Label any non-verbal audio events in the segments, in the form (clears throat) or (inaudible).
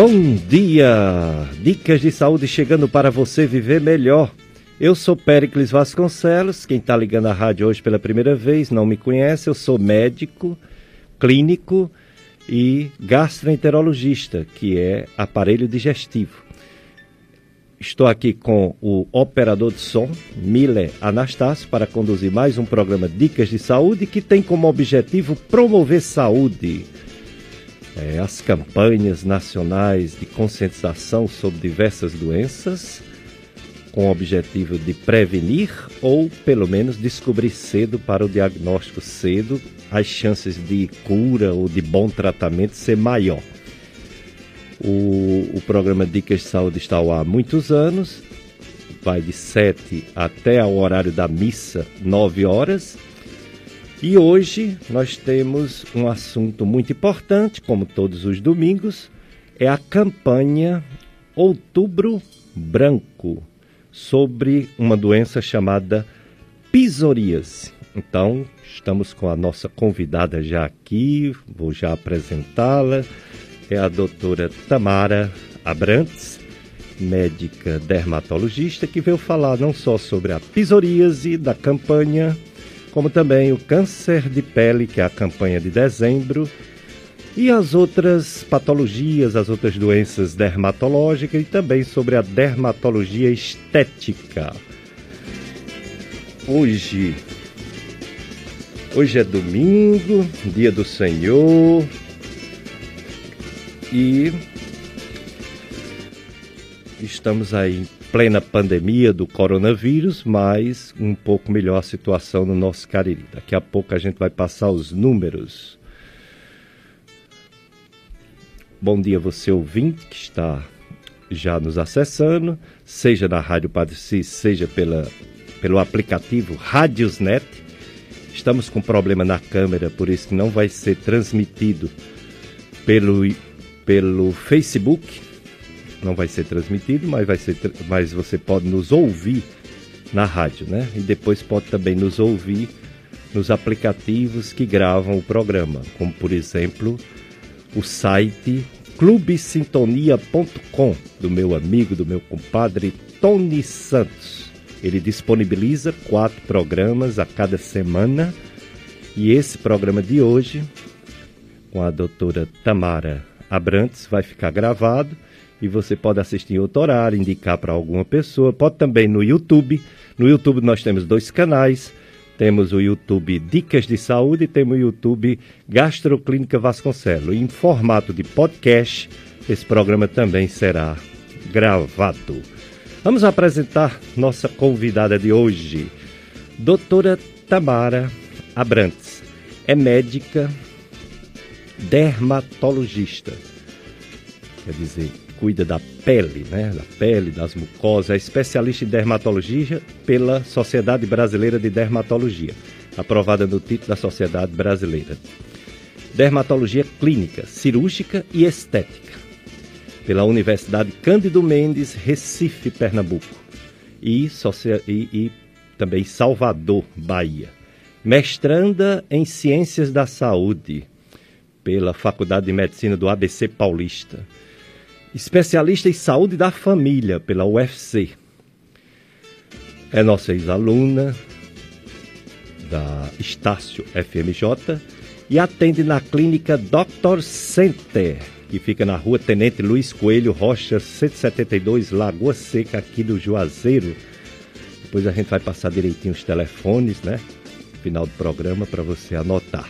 Bom dia! Dicas de saúde chegando para você viver melhor. Eu sou Péricles Vasconcelos. Quem está ligando a rádio hoje pela primeira vez não me conhece. Eu sou médico, clínico e gastroenterologista, que é aparelho digestivo. Estou aqui com o operador de som, Miller Anastácio, para conduzir mais um programa Dicas de Saúde que tem como objetivo promover saúde é, as campanhas nacionais de conscientização sobre diversas doenças, com o objetivo de prevenir ou, pelo menos, descobrir cedo para o diagnóstico cedo, as chances de cura ou de bom tratamento ser maior. O, o programa Dicas de Saúde está ao há muitos anos, vai de 7 até o horário da missa, 9 horas e hoje nós temos um assunto muito importante, como todos os domingos, é a campanha Outubro Branco sobre uma doença chamada psoríase. Então, estamos com a nossa convidada já aqui, vou já apresentá-la. É a doutora Tamara Abrantes, médica dermatologista, que veio falar não só sobre a psoríase da campanha como também o câncer de pele, que é a campanha de dezembro, e as outras patologias, as outras doenças dermatológicas e também sobre a dermatologia estética. Hoje, hoje é domingo, dia do Senhor, e estamos aí plena pandemia do coronavírus, mas um pouco melhor a situação no nosso Cariri. Daqui a pouco a gente vai passar os números. Bom dia, você ouvinte que está já nos acessando, seja na Rádio Padre Cis, seja pela, pelo aplicativo Radiosnet. Estamos com problema na câmera, por isso que não vai ser transmitido pelo, pelo Facebook, não vai ser transmitido, mas, vai ser, mas você pode nos ouvir na rádio, né? E depois pode também nos ouvir nos aplicativos que gravam o programa, como por exemplo o site clubesintonia.com do meu amigo, do meu compadre Tony Santos. Ele disponibiliza quatro programas a cada semana e esse programa de hoje, com a doutora Tamara Abrantes, vai ficar gravado e você pode assistir em outro horário, indicar para alguma pessoa. Pode também no YouTube. No YouTube nós temos dois canais. Temos o YouTube Dicas de Saúde e temos o YouTube Gastroclínica Vasconcelos. Em formato de podcast, esse programa também será gravado. Vamos apresentar nossa convidada de hoje, doutora Tamara Abrantes. É médica dermatologista. Quer dizer, cuida da pele, né? Da pele, das mucosas, é especialista em dermatologia pela Sociedade Brasileira de Dermatologia, aprovada no título da Sociedade Brasileira. Dermatologia clínica, cirúrgica e estética, pela Universidade Cândido Mendes, Recife, Pernambuco, e, e, e também Salvador, Bahia. Mestranda em Ciências da Saúde, pela Faculdade de Medicina do ABC Paulista especialista em saúde da família pela UFC. É nossa ex-aluna da Estácio FMJ e atende na clínica Doctor Center, que fica na rua Tenente Luiz Coelho Rocha, 172, Lagoa Seca, aqui do Juazeiro. Depois a gente vai passar direitinho os telefones, né? Final do programa para você anotar.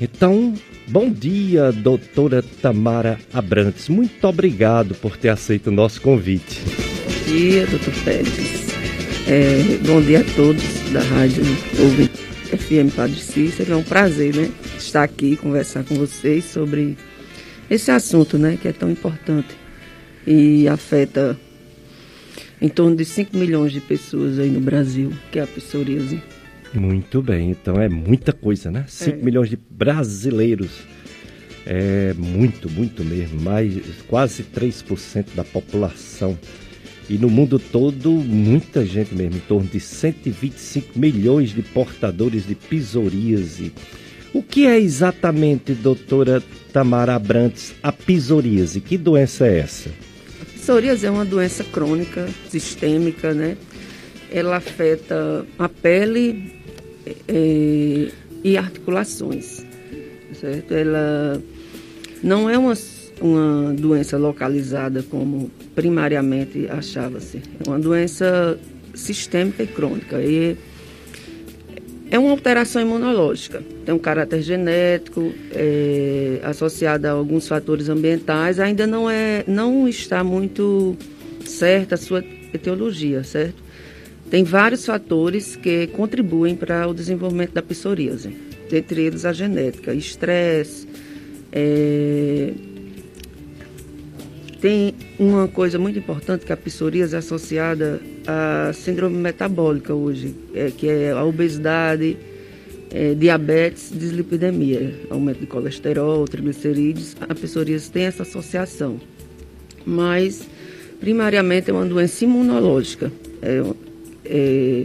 Então, Bom dia, doutora Tamara Abrantes. Muito obrigado por ter aceito o nosso convite. Bom dia, doutor Pérez. É, bom dia a todos da Rádio Ouvinte FM Padre Cícero. É um prazer, né? Estar aqui conversar com vocês sobre esse assunto, né? Que é tão importante e afeta em torno de 5 milhões de pessoas aí no Brasil, que é a psoríase. Muito bem, então é muita coisa, né? 5 é. milhões de brasileiros. É muito, muito mesmo. Mais quase 3% da população. E no mundo todo, muita gente mesmo, em torno de 125 milhões de portadores de psoríase. O que é exatamente, doutora Tamara Abrantes, a psoríase? Que doença é essa? A psoríase é uma doença crônica, sistêmica, né? Ela afeta a pele é, e articulações, certo? Ela não é uma, uma doença localizada como primariamente achava-se. É uma doença sistêmica e crônica. E é uma alteração imunológica, tem um caráter genético, é, associado a alguns fatores ambientais, ainda não, é, não está muito certa a sua etiologia, certo? Tem vários fatores que contribuem para o desenvolvimento da psoríase, entre eles a genética, estresse, é, tem uma coisa muito importante que a psoríase é associada à síndrome metabólica hoje, é, que é a obesidade, é, diabetes, dislipidemia, aumento de colesterol, triglicerídeos. A psoríase tem essa associação, mas primariamente é uma doença imunológica. É, é,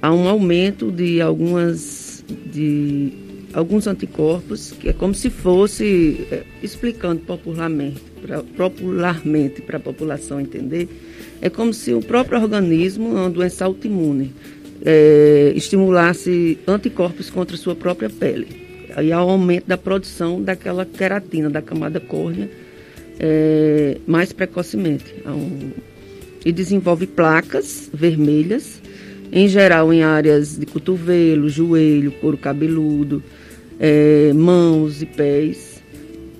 há um aumento de algumas de alguns anticorpos que é como se fosse é, explicando popularmente pra, popularmente para a população entender, é como se o próprio organismo, uma doença autoimune, é, estimulasse anticorpos contra a sua própria pele. Aí há o aumento da produção daquela queratina da camada córnea é, mais precocemente. Um, e desenvolve placas vermelhas, em geral em áreas de cotovelo, joelho, couro cabeludo, é, mãos e pés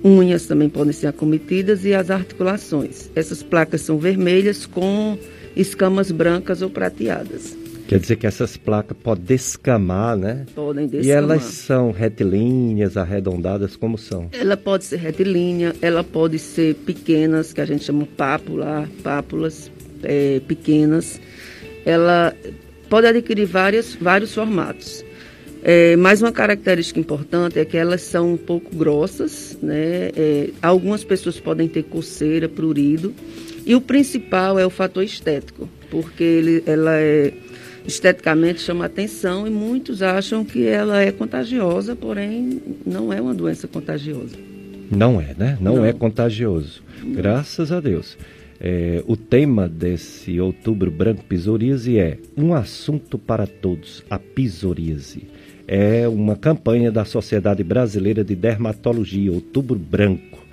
Unhas também podem ser acometidas e as articulações. Essas placas são vermelhas com escamas brancas ou prateadas. Quer dizer que essas placas podem descamar, né? Podem descamar. E elas são retilíneas, arredondadas, como são? Ela pode ser retilínea, ela pode ser pequenas, que a gente chama pápula, pápulas é, pequenas. Ela pode adquirir várias, vários formatos. É, mais uma característica importante é que elas são um pouco grossas, né? É, algumas pessoas podem ter coceira, prurido. E o principal é o fator estético, porque ele, ela é esteticamente chama atenção e muitos acham que ela é contagiosa, porém não é uma doença contagiosa. Não é, né? Não, não. é contagioso. Graças a Deus. É, o tema desse Outubro Branco Psoríase é um assunto para todos, a psoríase é uma campanha da Sociedade Brasileira de Dermatologia, Outubro Branco.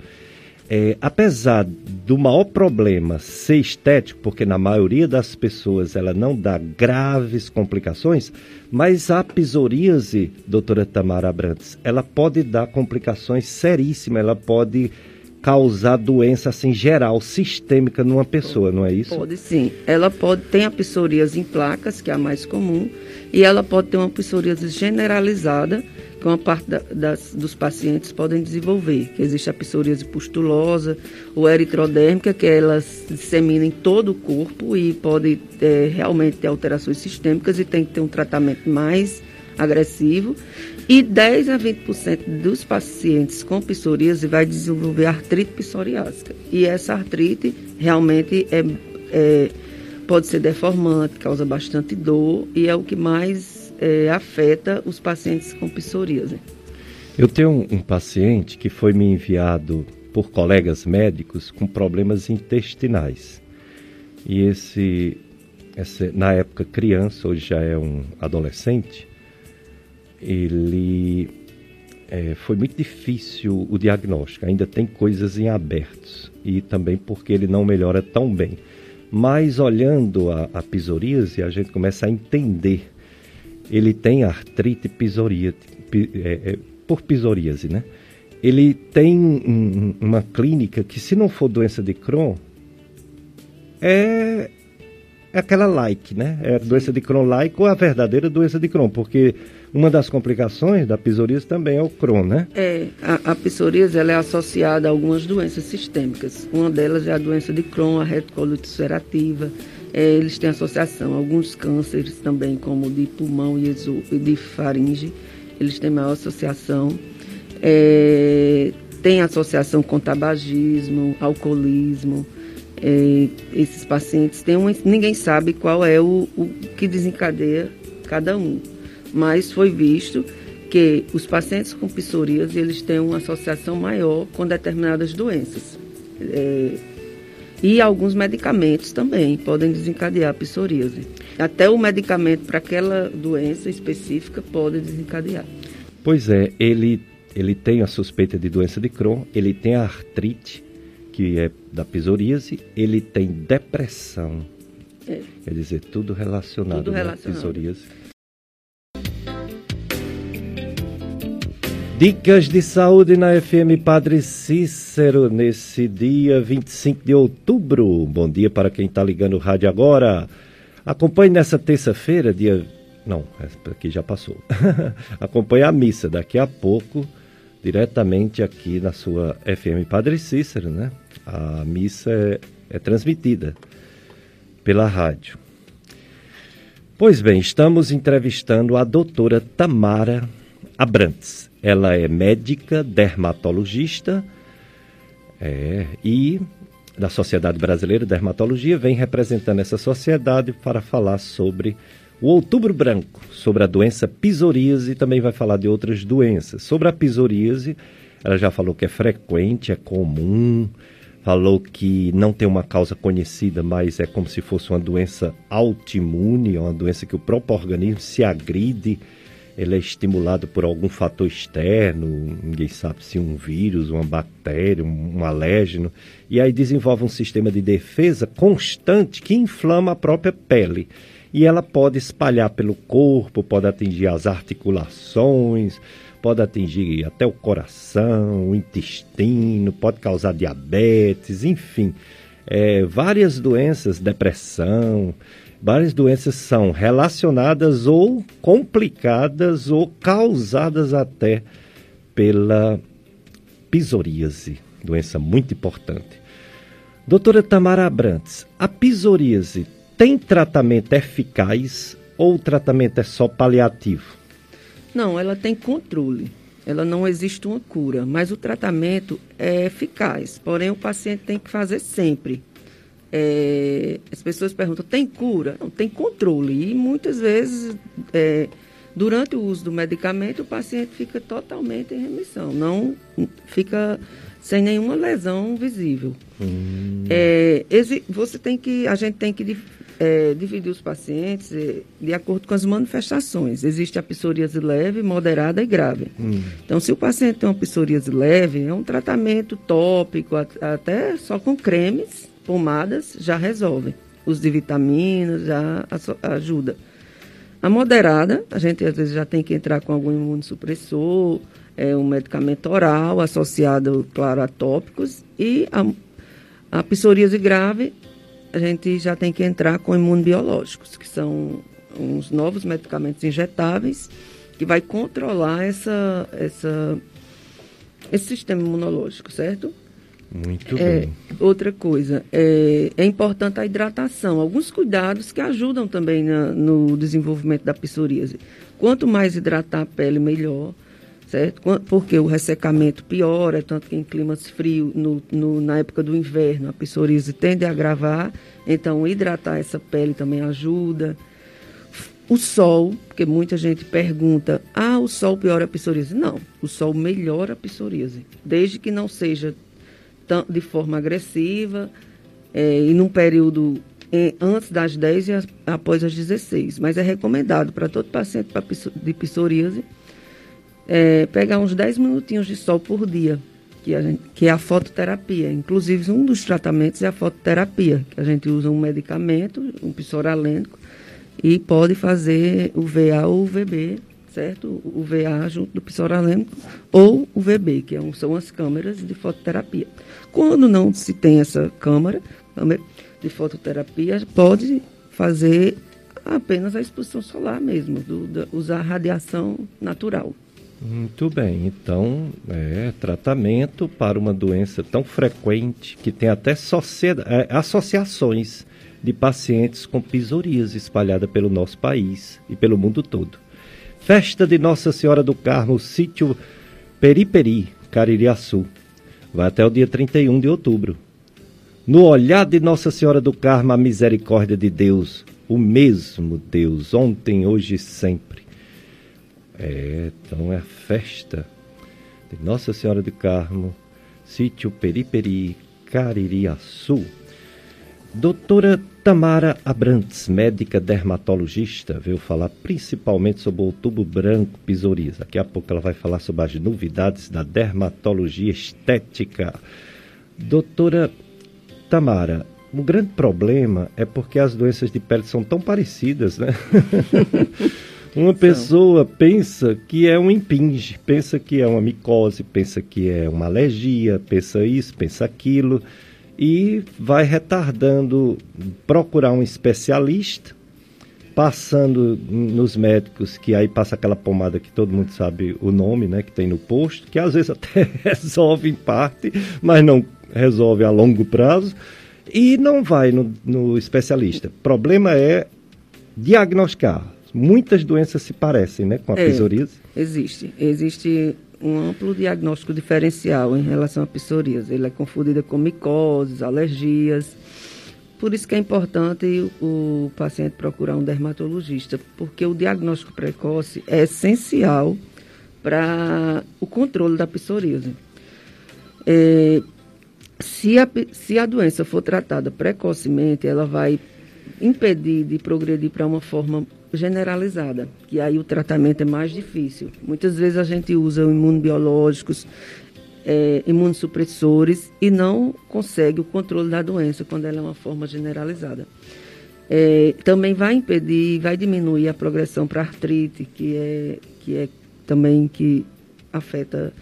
É, apesar do maior problema ser estético, porque na maioria das pessoas ela não dá graves complicações, mas a psoríase, doutora Tamara Abrantes, ela pode dar complicações seríssimas, ela pode causar doença assim geral, sistêmica numa pessoa, não é isso? Pode sim. Ela pode ter a psoríase em placas, que é a mais comum, e ela pode ter uma psoríase generalizada, que uma parte da, das, dos pacientes podem desenvolver, que existe a psoríase pustulosa ou eritrodérmica, que ela se dissemina em todo o corpo e pode é, realmente ter alterações sistêmicas e tem que ter um tratamento mais agressivo. E 10 a 20% dos pacientes com psoríase vai desenvolver artrite psoriásica. E essa artrite realmente é, é pode ser deformante, causa bastante dor e é o que mais é, afeta os pacientes com psoríase. Eu tenho um, paciente que foi me enviado por colegas médicos com problemas intestinais. E esse, esse, na época criança, hoje já é um adolescente, ele é, foi muito difícil o diagnóstico, ainda tem coisas em abertos e também porque ele não melhora tão bem. Mas olhando a, a psoríase, a gente começa a entender. Ele tem artrite psoríase, é, é, por psoríase, né? Ele tem um, uma clínica que, se não for doença de Crohn, é, é aquela like, né? É doença de Crohn like ou a verdadeira doença de Crohn, porque uma das complicações da psoríase também é o Crohn, né? É, a, a psoríase ela é associada a algumas doenças sistêmicas. Uma delas é a doença de Crohn, a retocolite ulcerativa. É, eles têm associação. Alguns cânceres também, como de pulmão e de faringe, eles têm maior associação. É, tem associação com tabagismo, alcoolismo. É, esses pacientes têm um, ninguém sabe qual é o, o que desencadeia cada um mas foi visto que os pacientes com psoríase eles têm uma associação maior com determinadas doenças. É, e alguns medicamentos também podem desencadear a psoríase. Até o medicamento para aquela doença específica pode desencadear. Pois é, ele, ele tem a suspeita de doença de Crohn, ele tem a artrite, que é da psoríase, ele tem depressão. É. Quer dizer, tudo relacionado, tudo relacionado. à psoríase. Dicas de saúde na FM Padre Cícero nesse dia 25 de outubro. Bom dia para quem está ligando o rádio agora. Acompanhe nessa terça-feira, dia. Não, aqui já passou. (laughs) Acompanhe a missa daqui a pouco, diretamente aqui na sua FM Padre Cícero, né? A missa é, é transmitida pela rádio. Pois bem, estamos entrevistando a doutora Tamara Abrantes. Ela é médica, dermatologista é, e da Sociedade Brasileira de Dermatologia, vem representando essa sociedade para falar sobre o Outubro Branco, sobre a doença psoríase e também vai falar de outras doenças. Sobre a psoríase, ela já falou que é frequente, é comum, falou que não tem uma causa conhecida, mas é como se fosse uma doença autoimune, uma doença que o próprio organismo se agride ele é estimulado por algum fator externo, ninguém sabe se um vírus, uma bactéria, um alérgeno, e aí desenvolve um sistema de defesa constante que inflama a própria pele. E ela pode espalhar pelo corpo, pode atingir as articulações, pode atingir até o coração, o intestino, pode causar diabetes, enfim, é, várias doenças, depressão, Várias doenças são relacionadas ou complicadas ou causadas até pela psoríase, doença muito importante. Doutora Tamara Abrantes, a psoríase tem tratamento eficaz ou o tratamento é só paliativo? Não, ela tem controle. Ela não existe uma cura, mas o tratamento é eficaz. Porém, o paciente tem que fazer sempre. É, as pessoas perguntam, tem cura? Não, tem controle. E muitas vezes, é, durante o uso do medicamento, o paciente fica totalmente em remissão, não fica sem nenhuma lesão visível. Hum. É, você tem que, a gente tem que é, dividir os pacientes é, de acordo com as manifestações. Existe a psoríase leve, moderada e grave. Hum. Então, se o paciente tem uma psoríase leve, é um tratamento tópico, até só com cremes, pomadas já resolvem. Os de vitaminas já ajuda. A moderada, a gente às vezes já tem que entrar com algum imunossupressor, é, um medicamento oral associado, claro, a tópicos. E a, a psoríase grave, a gente já tem que entrar com imunobiológicos, que são uns novos medicamentos injetáveis que vai controlar essa, essa, esse sistema imunológico, certo? Muito é, bem. Outra coisa, é, é, importante a hidratação. Alguns cuidados que ajudam também na, no desenvolvimento da psoríase. Quanto mais hidratar a pele, melhor, certo? Porque o ressecamento piora, tanto que em climas frios, no, no, na época do inverno, a psoríase tende a agravar. Então, hidratar essa pele também ajuda. O sol, porque muita gente pergunta, ah, o sol piora a psoríase. Não, o sol melhora a psoríase, desde que não seja de forma agressiva é, e num período em, antes das 10 e após as 16. Mas é recomendado para todo paciente de psoríase é, pegar uns 10 minutinhos de sol por dia, que, a gente, que é a fototerapia. Inclusive, um dos tratamentos é a fototerapia, que a gente usa um medicamento, um psoralênico, e pode fazer o VA ou o VB certo? O VA junto do psoralênico ou o VB, que é são as câmeras de fototerapia. Quando não se tem essa câmara, câmera de fototerapia, pode fazer apenas a exposição solar mesmo, do, do, usar radiação natural. Muito bem, então é tratamento para uma doença tão frequente que tem até é, associações de pacientes com psoríase espalhada pelo nosso país e pelo mundo todo. Festa de Nossa Senhora do Carmo, sítio Periperi, Caririaçu. Vai até o dia 31 de outubro. No olhar de Nossa Senhora do Carmo, a misericórdia de Deus, o mesmo Deus, ontem, hoje e sempre. É, então é a festa de Nossa Senhora do Carmo, sítio Periperi, Caririaçu. Doutora Tamara Abrantes, médica dermatologista, veio falar principalmente sobre o outubro branco psoríase. Daqui a pouco ela vai falar sobre as novidades da dermatologia estética. Doutora Tamara, o grande problema é porque as doenças de pele são tão parecidas, né? (laughs) Uma pessoa pensa que é um impinge, pensa que é uma micose, pensa que é uma alergia, pensa isso, pensa aquilo e vai retardando procurar um especialista, passando nos médicos, que aí passa aquela pomada que todo mundo sabe o nome, né, que tem no posto, que às vezes até (laughs) resolve em parte, mas não resolve a longo prazo, e não vai no, no especialista. O problema é diagnosticar. Muitas doenças se parecem, né, com a é, psoríase. Existe. Existe um amplo diagnóstico diferencial em relação à psoríase. Ele é confundida com micoses, alergias. Por isso que é importante o, o paciente procurar um dermatologista, porque o diagnóstico precoce é essencial para o controle da psoríase. É, se, a, se a doença for tratada precocemente, ela vai impedir de progredir para uma forma generalizada, que aí o tratamento é mais difícil. Muitas vezes a gente usa imunobiológicos, é, imunossupressores e não consegue o controle da doença quando ela é uma forma generalizada. É, também vai impedir, vai diminuir a progressão para artrite, que é, que é também que afeta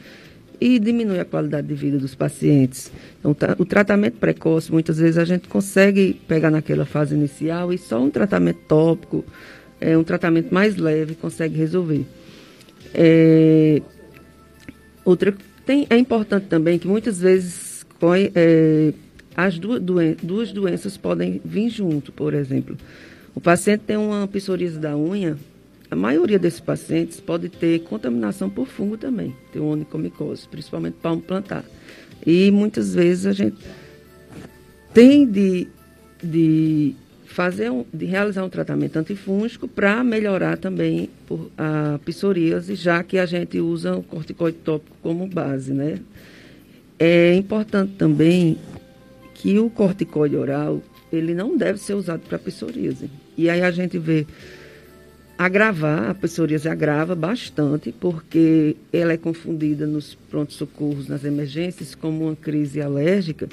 e diminui a qualidade de vida dos pacientes. Então, tá, o tratamento precoce, muitas vezes a gente consegue pegar naquela fase inicial e só um tratamento tópico, é, um tratamento mais leve consegue resolver. É, outra, tem, é importante também que muitas vezes é, as duas, doen duas doenças podem vir junto, por exemplo. O paciente tem uma psoríase da unha, a maioria desses pacientes pode ter contaminação por fungo também, ter onicomicose, principalmente palmo plantar. E muitas vezes a gente tem de, de fazer um, de realizar um tratamento antifúngico para melhorar também a psoríase, já que a gente usa o corticoide tópico como base, né? É importante também que o corticoide oral, ele não deve ser usado para psoríase. E aí a gente vê agravar, a psoríase agrava bastante, porque ela é confundida nos prontos-socorros, nas emergências, como uma crise alérgica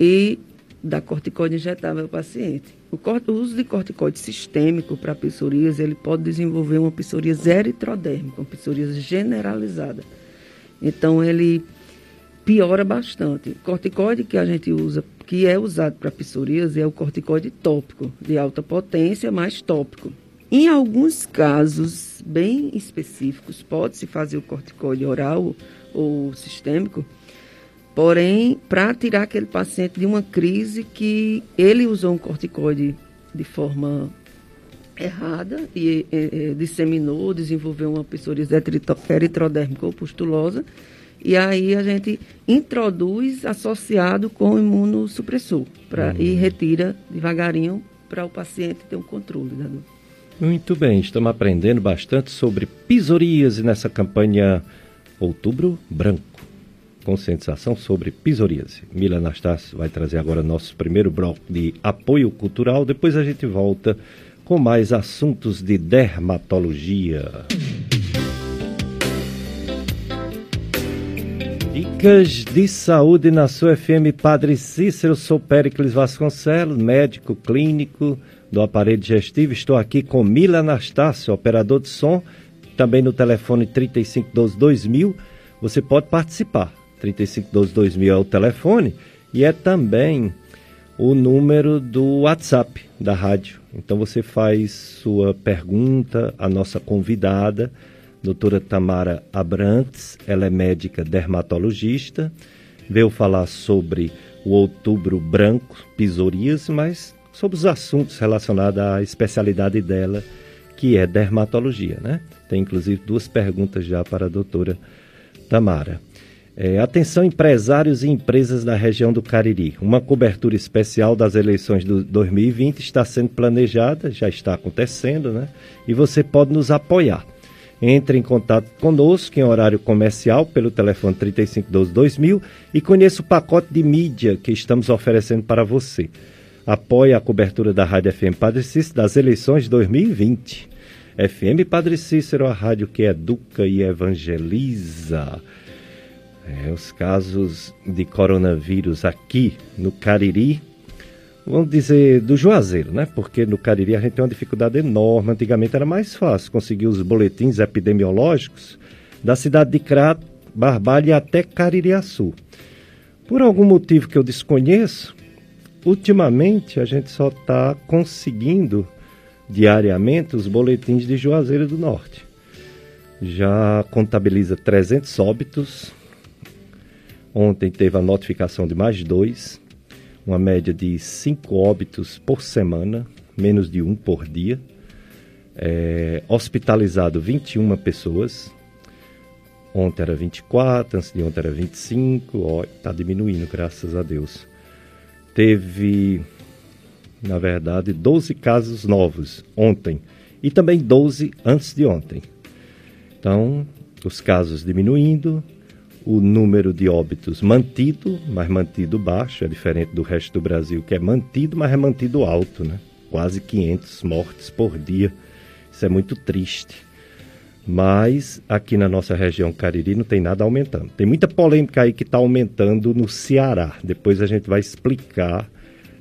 e da corticoide injetável ao paciente. O, o uso de corticoide sistêmico para psoríase, ele pode desenvolver uma psoríase eritrodérmica, uma psoríase generalizada. Então, ele piora bastante. O corticoide que a gente usa, que é usado para psoríase, é o corticoide tópico, de alta potência, mais tópico. Em alguns casos bem específicos, pode-se fazer o corticoide oral ou sistêmico, porém, para tirar aquele paciente de uma crise que ele usou um corticoide de forma errada e, e, e disseminou, desenvolveu uma psoríase eritrodérmica ou pustulosa, e aí a gente introduz associado com imunossupressor pra, uhum. e retira devagarinho para o paciente ter um controle da dor. Muito bem, estamos aprendendo bastante sobre psoríase nessa campanha Outubro Branco. Conscientização sobre psoríase. Mila Anastácio vai trazer agora nosso primeiro bloco de apoio cultural. Depois a gente volta com mais assuntos de dermatologia. Dicas de saúde na sua FM Padre Cícero. Sou Péricles Vasconcelos, médico clínico do aparelho digestivo. Estou aqui com Mila Anastácio, operador de som, também no telefone 3512-2000. Você pode participar. 3512-2000 é o telefone e é também o número do WhatsApp da rádio. Então você faz sua pergunta à nossa convidada, doutora Tamara Abrantes, ela é médica dermatologista, veio falar sobre o outubro branco, psoríase, mas sobre os assuntos relacionados à especialidade dela, que é dermatologia, né? Tem inclusive duas perguntas já para a doutora Tamara. É, atenção empresários e empresas da região do Cariri. Uma cobertura especial das eleições de 2020 está sendo planejada, já está acontecendo, né? E você pode nos apoiar. Entre em contato conosco em horário comercial pelo telefone 3512-2000 e conheça o pacote de mídia que estamos oferecendo para você. Apoie a cobertura da Rádio FM Padre Cícero das eleições de 2020. FM Padre Cícero, a rádio que educa e evangeliza. É, os casos de coronavírus aqui no Cariri vamos dizer, do Juazeiro, né? Porque no Cariri a gente tem uma dificuldade enorme. Antigamente era mais fácil conseguir os boletins epidemiológicos da cidade de Crato, Barbalha até Caririaçu. Por algum motivo que eu desconheço, ultimamente a gente só está conseguindo diariamente os boletins de Juazeiro do Norte. Já contabiliza 300 óbitos. Ontem teve a notificação de mais dois uma média de cinco óbitos por semana, menos de um por dia. É, hospitalizado 21 pessoas. Ontem era 24, antes de ontem era 25, está diminuindo, graças a Deus. Teve, na verdade, 12 casos novos ontem e também 12 antes de ontem. Então, os casos diminuindo, o número de óbitos mantido, mas mantido baixo, é diferente do resto do Brasil, que é mantido, mas é mantido alto, né? Quase 500 mortes por dia. Isso é muito triste. Mas aqui na nossa região Cariri não tem nada aumentando. Tem muita polêmica aí que está aumentando no Ceará. Depois a gente vai explicar.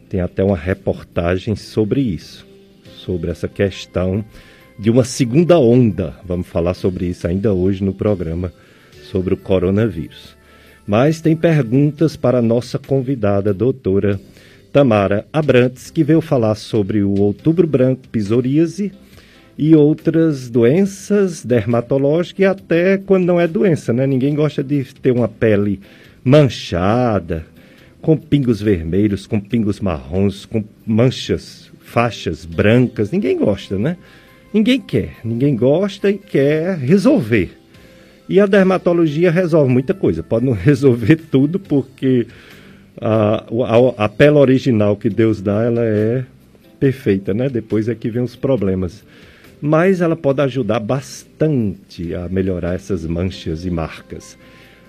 Tem até uma reportagem sobre isso, sobre essa questão de uma segunda onda. Vamos falar sobre isso ainda hoje no programa sobre o coronavírus. Mas tem perguntas para a nossa convidada, doutora Tamara Abrantes, que veio falar sobre o outubro branco, psoríase e outras doenças dermatológicas e até quando não é doença, né? Ninguém gosta de ter uma pele manchada, com pingos vermelhos, com pingos marrons, com manchas, faixas brancas. Ninguém gosta, né? Ninguém quer, ninguém gosta e quer resolver. E a dermatologia resolve muita coisa. Pode não (laughs) resolver tudo, porque a, a, a pele original que Deus dá, ela é perfeita, né? Depois é que vem os problemas. Mas ela pode ajudar bastante a melhorar essas manchas e marcas.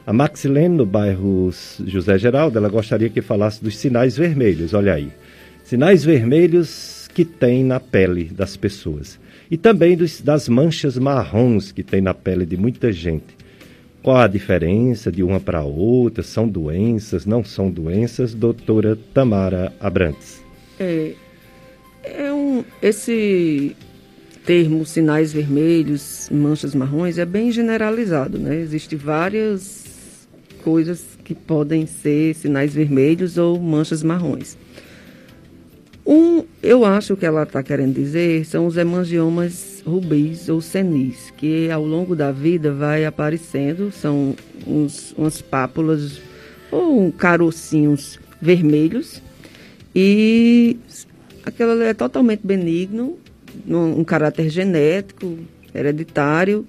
A Maxilene, no bairro José Geraldo, ela gostaria que falasse dos sinais vermelhos. Olha aí. Sinais vermelhos que tem na pele das pessoas e também dos, das manchas marrons que tem na pele de muita gente. Qual a diferença de uma para outra? São doenças, não são doenças? Doutora Tamara Abrantes. É, é um, esse termo sinais vermelhos, manchas marrons, é bem generalizado, né? Existem várias coisas que podem ser sinais vermelhos ou manchas marrons. Um, eu acho que ela está querendo dizer são os hemangiomas rubis ou senis, que ao longo da vida vai aparecendo, são uns, umas pápulas ou carocinhos vermelhos e aquilo é totalmente benigno, um, caráter genético, hereditário,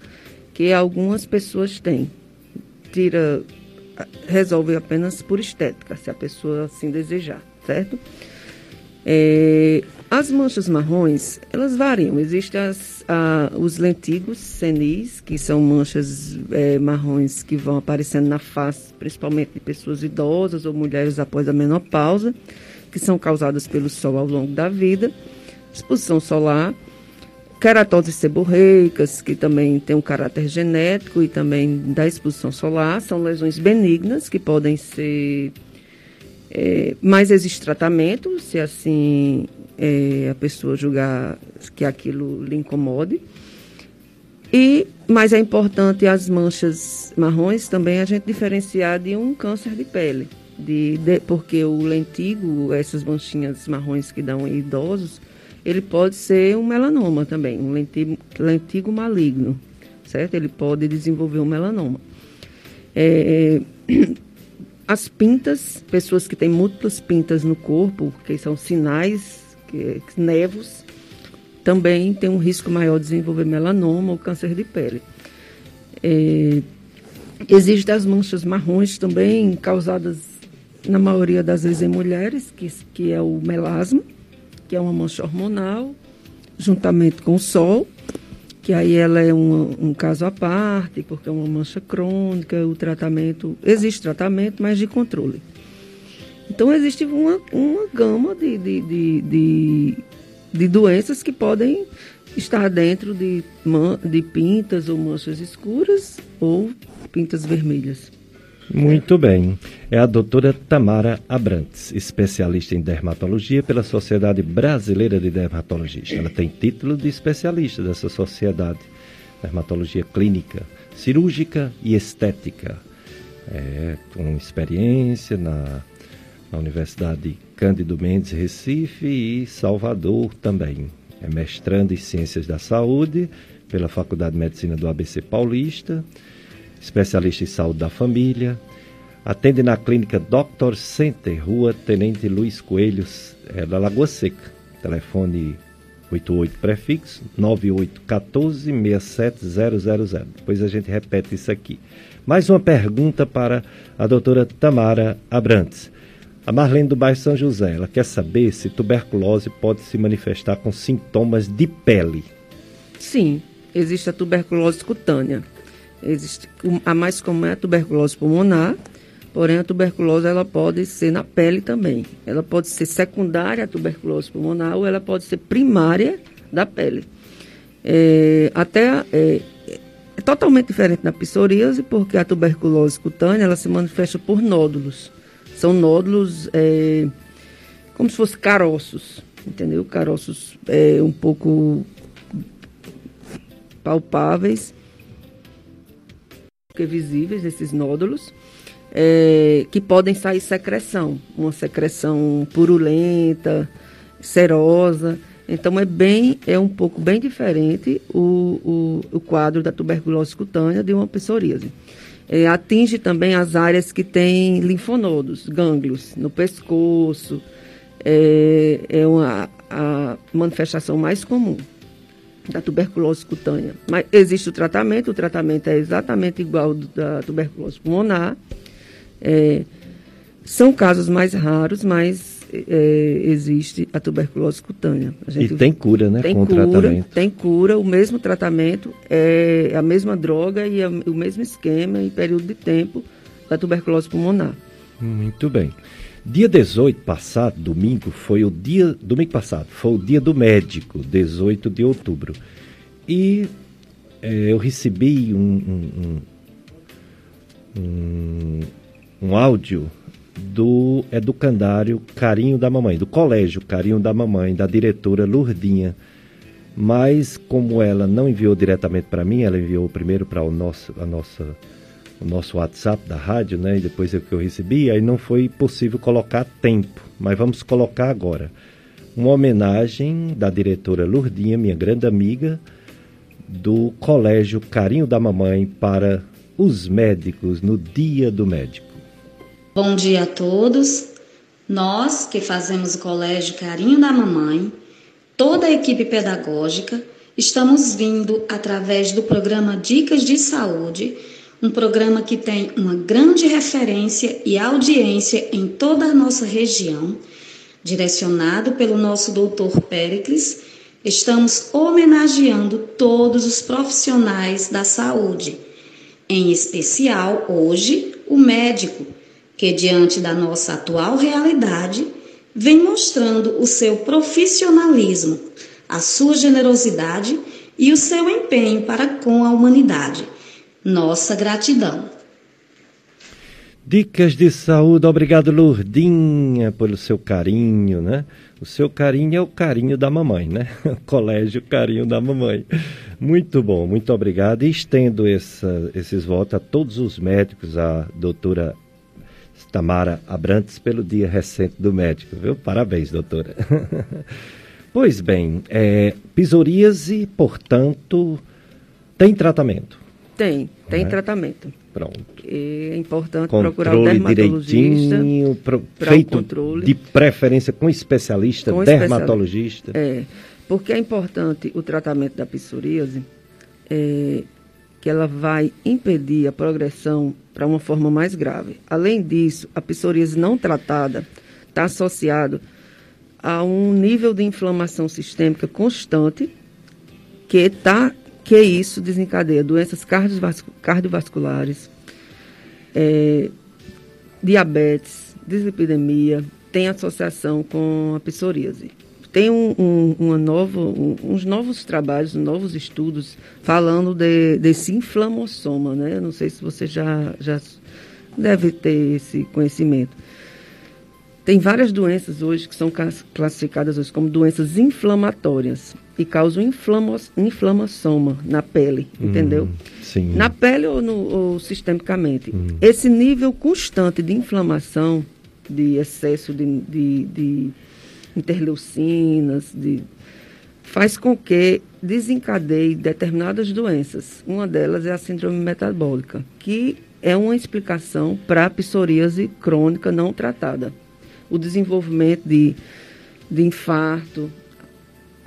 que algumas pessoas têm. Tira, resolve apenas por estética, se a pessoa assim desejar, certo? É, as manchas marrons, elas variam. Existem as, a, os lentigos senis, que são manchas é, marrons que vão aparecendo na face, principalmente de pessoas idosas ou mulheres após a menopausa, que são causadas pelo sol ao longo da vida. Exposição solar, queratoses seborreicas, que também tem um caráter genético e também da exposição solar, são lesões benignas que podem ser é, mas existe tratamento, se assim é, a pessoa julgar que aquilo lhe incomode. E, mas é importante as manchas marrons também a gente diferenciar de um câncer de pele. De, de, porque o lentigo, essas manchinhas marrons que dão em idosos, ele pode ser um melanoma também, um lentigo, maligno, certo? Ele pode desenvolver um melanoma. É, (clears throat) as pintas, pessoas que têm múltiplas pintas no corpo, que são sinais, que, nevos, também tem um risco maior de desenvolver melanoma ou câncer de pele. É, Existem as manchas marrons também, causadas na maioria das vezes em mulheres, que, que é o melasma, que é uma mancha hormonal, juntamente com o sol, que aí ela é um, um caso à parte, porque é uma mancha crônica, o tratamento, existe tratamento, mas de controle. Então existe uma, uma gama de, de, de, de, de doenças que podem estar dentro de, de pintas ou manchas escuras ou pintas vermelhas. Muito bem. É a doutora Tamara Abrantes, especialista em dermatologia pela Sociedade Brasileira de Dermatologistas. Ela tem título de especialista dessa sociedade. Dermatologia clínica, cirúrgica e estética. É, com experiência na, na Universidade Cândido Mendes, Recife e Salvador também. É mestrando em Ciências da Saúde pela Faculdade de Medicina do ABC Paulista especialista em saúde da família. Atende na clínica Dr. Center, Rua Tenente Luiz Coelhos, é, da Lagoa Seca. Telefone 88 prefixo 9814 67000. Depois a gente repete isso aqui. Mais uma pergunta para a doutora Tamara Abrantes. A Marlene do bairro São José, ela quer saber se tuberculose pode se manifestar com sintomas de pele. Sim, existe a tuberculose cutânea. Existe, a mais comum é a tuberculose pulmonar, porém a tuberculose ela pode ser na pele também. Ela pode ser secundária à tuberculose pulmonar ou ela pode ser primária da pele. É, até é, é totalmente diferente da psoríase, porque a tuberculose cutânea ela se manifesta por nódulos. São nódulos é, como se fossem caroços, entendeu? Caroços é, um pouco palpáveis visíveis, esses nódulos, é, que podem sair secreção, uma secreção purulenta, serosa. Então é bem, é um pouco bem diferente o, o, o quadro da tuberculose cutânea de uma psoríase. É, atinge também as áreas que têm linfonodos, gânglios, no pescoço. É, é uma, a manifestação mais comum da tuberculose cutânea. Mas existe o tratamento, o tratamento é exatamente igual ao da tuberculose pulmonar. É, são casos mais raros, mas é, existe a tuberculose cutânea. A e tem cura, né? Tem com cura, o tratamento. Tem cura, o mesmo tratamento, é a mesma droga e o mesmo esquema e período de tempo da tuberculose pulmonar. Muito bem. Dia 18 passado, domingo, foi o dia. Domingo passado, foi o dia do médico, 18 de outubro. E é, eu recebi um, um, um, um, áudio do educandário Carinho da Mamãe, do colégio Carinho da Mamãe, da diretora Lurdinha. Mas como ela não enviou diretamente para mim, ela enviou primeiro para a nossa o nosso WhatsApp da rádio, né? E depois é que eu recebi, aí não foi possível colocar tempo, mas vamos colocar agora. Uma homenagem da diretora Lurdinha, minha grande amiga, do Colégio Carinho da Mamãe para os médicos no Dia do Médico. Bom dia a todos. Nós que fazemos o Colégio Carinho da Mamãe, toda a equipe pedagógica, estamos vindo através do programa Dicas de Saúde um programa que tem uma grande referência e audiência em toda a nossa região, direcionado pelo nosso doutor Péricles, estamos homenageando todos os profissionais da saúde, em especial hoje o médico, que diante da nossa atual realidade vem mostrando o seu profissionalismo, a sua generosidade e o seu empenho para com a humanidade nossa gratidão. Dicas de saúde, obrigado Lourdinha pelo seu carinho, né? O seu carinho é o carinho da mamãe, né? (laughs) Colégio Carinho da Mamãe. Muito bom, muito obrigado. E estendo essa, esses votos a todos os médicos, a doutora Tamara Abrantes, pelo dia recente do médico, viu? Parabéns, doutora. (laughs) pois bem, é, portanto, tem tratamento. Tem, tem né? tratamento. Pronto. E é importante controle procurar o dermatologista. Pro, feito controle. de preferência com especialista, com dermatologista. É, porque é importante o tratamento da psoríase, é, que ela vai impedir a progressão para uma forma mais grave. Além disso, a psoríase não tratada está associado a um nível de inflamação sistêmica constante que está que isso desencadeia doenças cardiovasculares, é, diabetes, dislipidemia, tem associação com a psoríase. Tem um, um, uma um, uns novos trabalhos, novos estudos falando de, desse inflamossoma, né? Não sei se você já, já deve ter esse conhecimento. Tem várias doenças hoje que são classificadas hoje como doenças inflamatórias e causam inflamação na pele, hum, entendeu? Sim. Na pele ou, no, ou sistemicamente. Hum. Esse nível constante de inflamação, de excesso de, de, de interleucinas, de, faz com que desencadeie determinadas doenças. Uma delas é a síndrome metabólica, que é uma explicação para a psoríase crônica não tratada o desenvolvimento de, de infarto,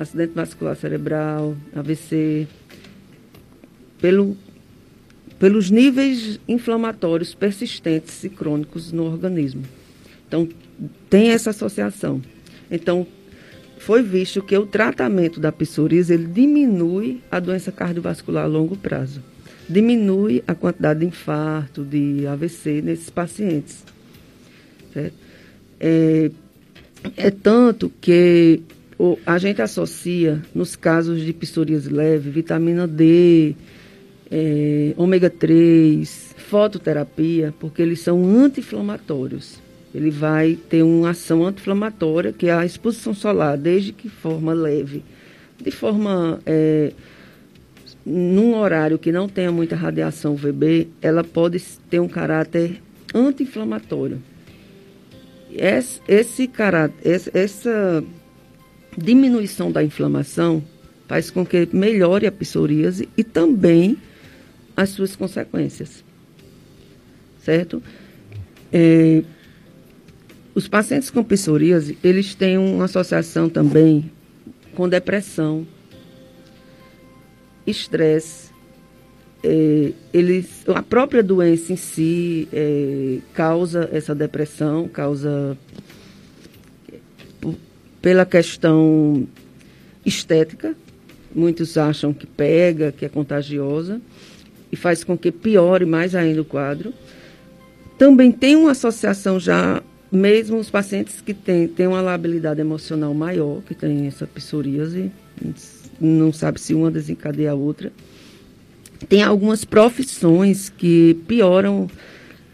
acidente vascular cerebral, AVC, pelo, pelos níveis inflamatórios persistentes e crônicos no organismo. Então, tem essa associação. Então, foi visto que o tratamento da psoríase ele diminui a doença cardiovascular a longo prazo. Diminui a quantidade de infarto, de AVC nesses pacientes. Certo? É, é tanto que o, a gente associa, nos casos de psoríase leve, vitamina D, é, ômega 3, fototerapia, porque eles são anti-inflamatórios. Ele vai ter uma ação anti-inflamatória, que é a exposição solar, desde que forma leve. De forma. É, num horário que não tenha muita radiação UVB, ela pode ter um caráter anti-inflamatório esse, esse caráter, essa diminuição da inflamação faz com que melhore a psoríase e também as suas consequências. Certo? É, os pacientes com psoríase, eles têm uma associação também com depressão, estresse, é, eles, a própria doença em si é, causa essa depressão, causa pela questão estética. Muitos acham que pega, que é contagiosa e faz com que piore mais ainda o quadro. Também tem uma associação já, mesmo os pacientes que têm, têm uma labilidade emocional maior, que tem essa psoríase, não sabe se uma desencadeia a outra tem algumas profissões que pioram,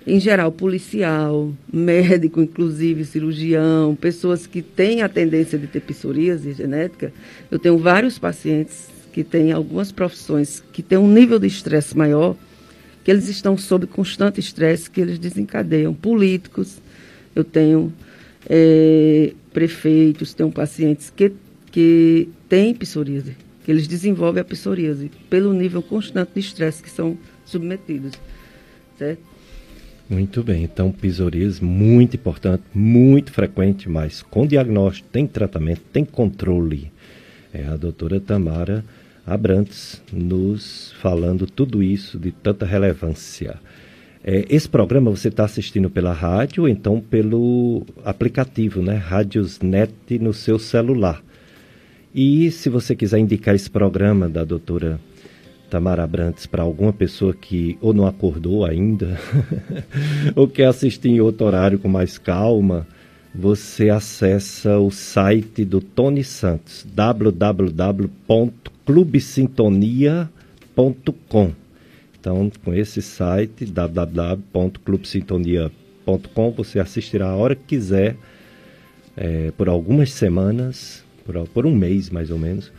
em geral, policial, médico, inclusive, cirurgião, pessoas que têm a tendência de ter psoríase genética. Eu tenho vários pacientes que têm algumas profissões que têm um nível de estresse maior, que eles estão sob constante estresse, que eles desencadeiam. Políticos, eu tenho é, prefeitos, tenho pacientes que, que têm psoríase que eles desenvolvem a psoríase pelo nível constante de estresse que são submetidos, certo? Muito bem, então psoríase muito importante, muito frequente, mas com diagnóstico, tem tratamento, tem controle. É a doutora Tamara Abrantes nos falando tudo isso de tanta relevância. É, esse programa você está assistindo pela rádio ou então pelo aplicativo, né? Rádiosnet no seu celular. E se você quiser indicar esse programa da doutora Tamara Abrantes para alguma pessoa que ou não acordou ainda, (laughs) ou quer assistir em outro horário com mais calma, você acessa o site do Tony Santos, www.clubesintonia.com. Então, com esse site, www.clubesintonia.com, você assistirá a hora que quiser, é, por algumas semanas, por, por um mês mais ou menos,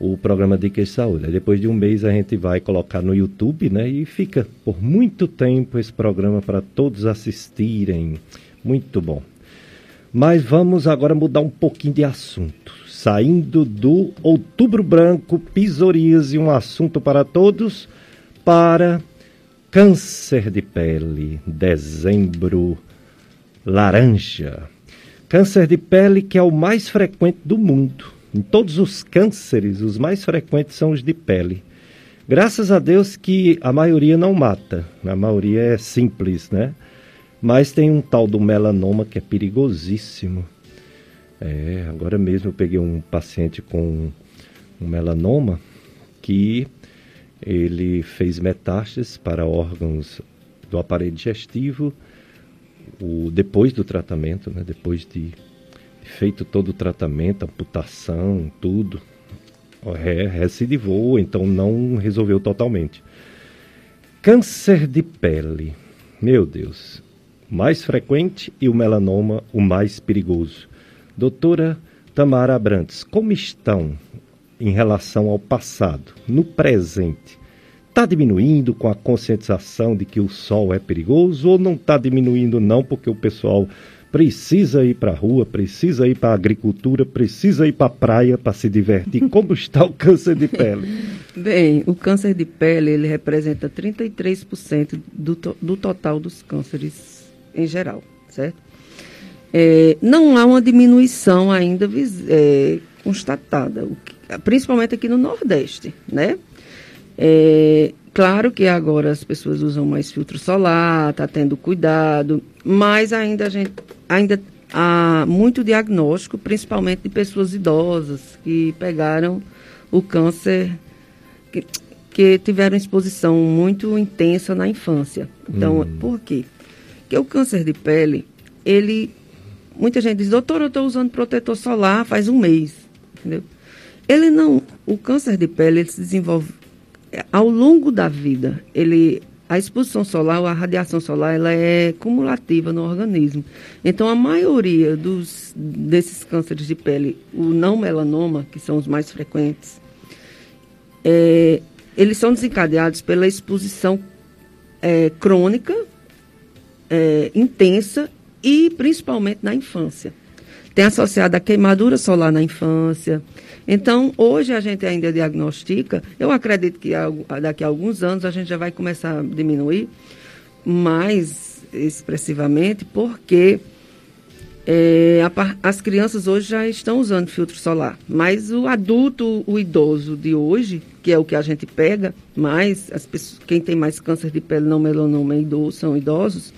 o programa Dicas de Saúde. Aí depois de um mês a gente vai colocar no YouTube, né? E fica por muito tempo esse programa para todos assistirem. Muito bom. Mas vamos agora mudar um pouquinho de assunto. Saindo do Outubro Branco, psoríase, um assunto para todos, para câncer de pele, dezembro laranja. Câncer de pele que é o mais frequente do mundo. Em todos os cânceres, os mais frequentes são os de pele. Graças a Deus que a maioria não mata, a maioria é simples, né? Mas tem um tal do melanoma que é perigosíssimo. É, agora mesmo eu peguei um paciente com um melanoma que ele fez metástases para órgãos do aparelho digestivo o, depois do tratamento, né, depois de feito todo o tratamento, amputação, tudo, é, recidivou, então não resolveu totalmente. Câncer de pele, meu Deus, mais frequente e o melanoma o mais perigoso. Doutora Tamara Abrantes, como estão em relação ao passado, no presente? Está diminuindo com a conscientização de que o sol é perigoso ou não está diminuindo não porque o pessoal precisa ir para a rua, precisa ir para a agricultura, precisa ir para a praia para se divertir. Como está o câncer de pele? (laughs) Bem, o câncer de pele ele representa 33% do, to do total dos cânceres em geral, certo? É, não há uma diminuição ainda é, constatada, que, principalmente aqui no Nordeste, né? É, claro que agora as pessoas usam mais filtro solar, está tendo cuidado, mas ainda a gente ainda há muito diagnóstico, principalmente de pessoas idosas que pegaram o câncer, que, que tiveram exposição muito intensa na infância. Então, hum. por quê? Porque o câncer de pele, ele. Muita gente diz, doutor, eu estou usando protetor solar faz um mês. Entendeu? Ele não. O câncer de pele ele se desenvolve é, ao longo da vida. Ele a exposição solar, a radiação solar, ela é cumulativa no organismo. Então, a maioria dos, desses cânceres de pele, o não melanoma, que são os mais frequentes, é, eles são desencadeados pela exposição é, crônica, é, intensa e principalmente na infância. Tem associado a queimadura solar na infância, então, hoje a gente ainda diagnostica, eu acredito que daqui a alguns anos a gente já vai começar a diminuir mais expressivamente, porque é, a, as crianças hoje já estão usando filtro solar, mas o adulto, o idoso de hoje, que é o que a gente pega mais, as pessoas, quem tem mais câncer de pele não melanoma idoso, são idosos,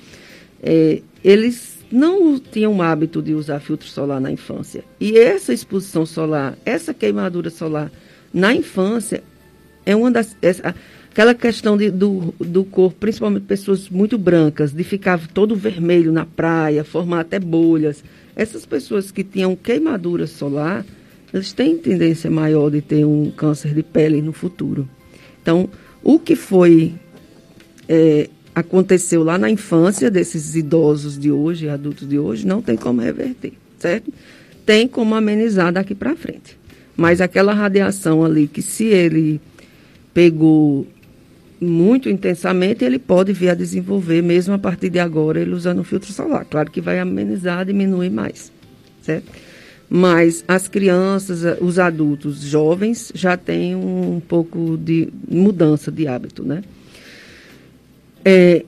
é, eles não tinham o hábito de usar filtro solar na infância. E essa exposição solar, essa queimadura solar na infância, é uma das. Essa, aquela questão de, do, do corpo, principalmente pessoas muito brancas, de ficar todo vermelho na praia, formar até bolhas. Essas pessoas que tinham queimadura solar, eles têm tendência maior de ter um câncer de pele no futuro. Então, o que foi é, aconteceu lá na infância desses idosos de hoje, adultos de hoje, não tem como reverter, certo? Tem como amenizar daqui para frente. Mas aquela radiação ali, que se ele pegou muito intensamente, ele pode vir a desenvolver, mesmo a partir de agora, ele usando o filtro solar. Claro que vai amenizar, diminuir mais, certo? Mas as crianças, os adultos jovens já têm um pouco de mudança de hábito, né? É,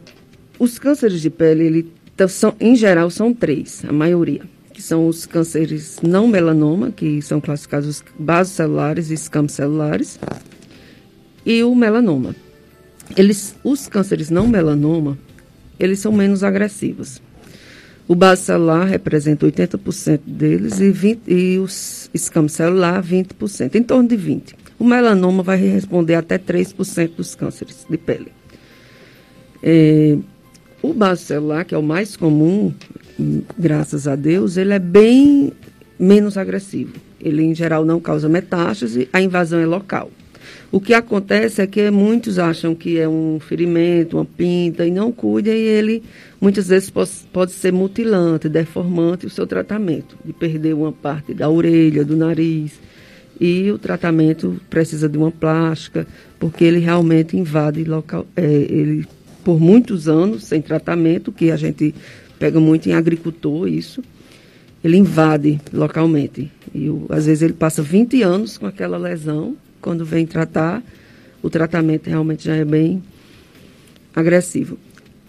os cânceres de pele, ele, são, em geral, são três, a maioria, que são os cânceres não melanoma, que são classificados os celulares e escamos celulares, e o melanoma. Eles, os cânceres não melanoma, eles são menos agressivos. O base celular representa 80% deles e, 20, e os escamos celular 20%, em torno de 20%. O melanoma vai responder até 3% dos cânceres de pele. É, o baço celular, que é o mais comum, graças a Deus, ele é bem menos agressivo. Ele, em geral, não causa metástase, a invasão é local. O que acontece é que muitos acham que é um ferimento, uma pinta, e não cuidam, e ele muitas vezes pode, pode ser mutilante, deformante o seu tratamento, de perder uma parte da orelha, do nariz. E o tratamento precisa de uma plástica, porque ele realmente invade local, é, ele por muitos anos sem tratamento, que a gente pega muito em agricultor isso, ele invade localmente. E às vezes ele passa 20 anos com aquela lesão, quando vem tratar, o tratamento realmente já é bem agressivo.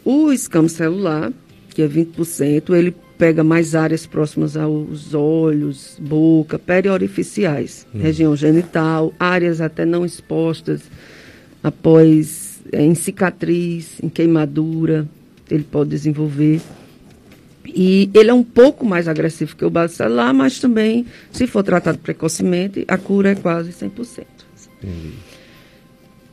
O escamo celular, que é 20%, ele pega mais áreas próximas aos olhos, boca, periorificiais, hum. região genital, áreas até não expostas após em cicatriz, em queimadura, ele pode desenvolver. E ele é um pouco mais agressivo que o celular, mas também, se for tratado precocemente, a cura é quase 100%. Entendi.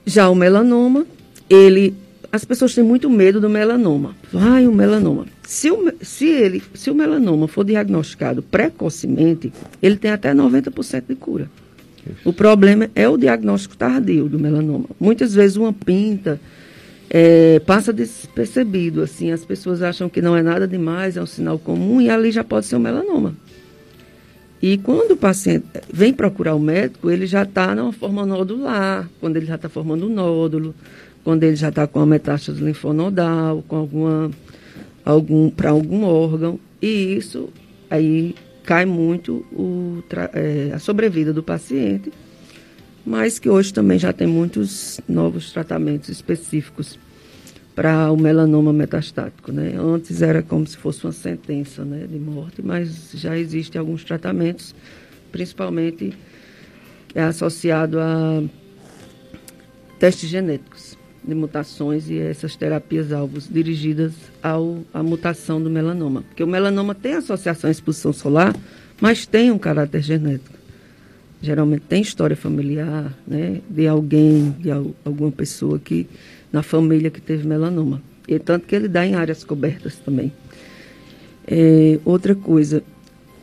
Já o melanoma, ele as pessoas têm muito medo do melanoma. Vai o melanoma. Se o, se, ele, se o melanoma for diagnosticado precocemente, ele tem até 90% de cura. O problema é o diagnóstico tardio do melanoma. Muitas vezes uma pinta é, passa despercebido, assim, as pessoas acham que não é nada demais, é um sinal comum e ali já pode ser um melanoma. E quando o paciente vem procurar o médico, ele já está numa forma nodular, quando ele já está formando um nódulo, quando ele já está com a metástase linfonodal, com alguma algum para algum órgão, e isso aí cai muito o, é, a sobrevida do paciente, mas que hoje também já tem muitos novos tratamentos específicos para o melanoma metastático, né? Antes era como se fosse uma sentença, né, de morte, mas já existem alguns tratamentos, principalmente é associado a testes genéticos de mutações e essas terapias alvos dirigidas ao, à mutação do melanoma. Porque o melanoma tem associação à exposição solar, mas tem um caráter genético. Geralmente tem história familiar, né, de alguém, de al, alguma pessoa que na família que teve melanoma. E tanto que ele dá em áreas cobertas também. É, outra coisa,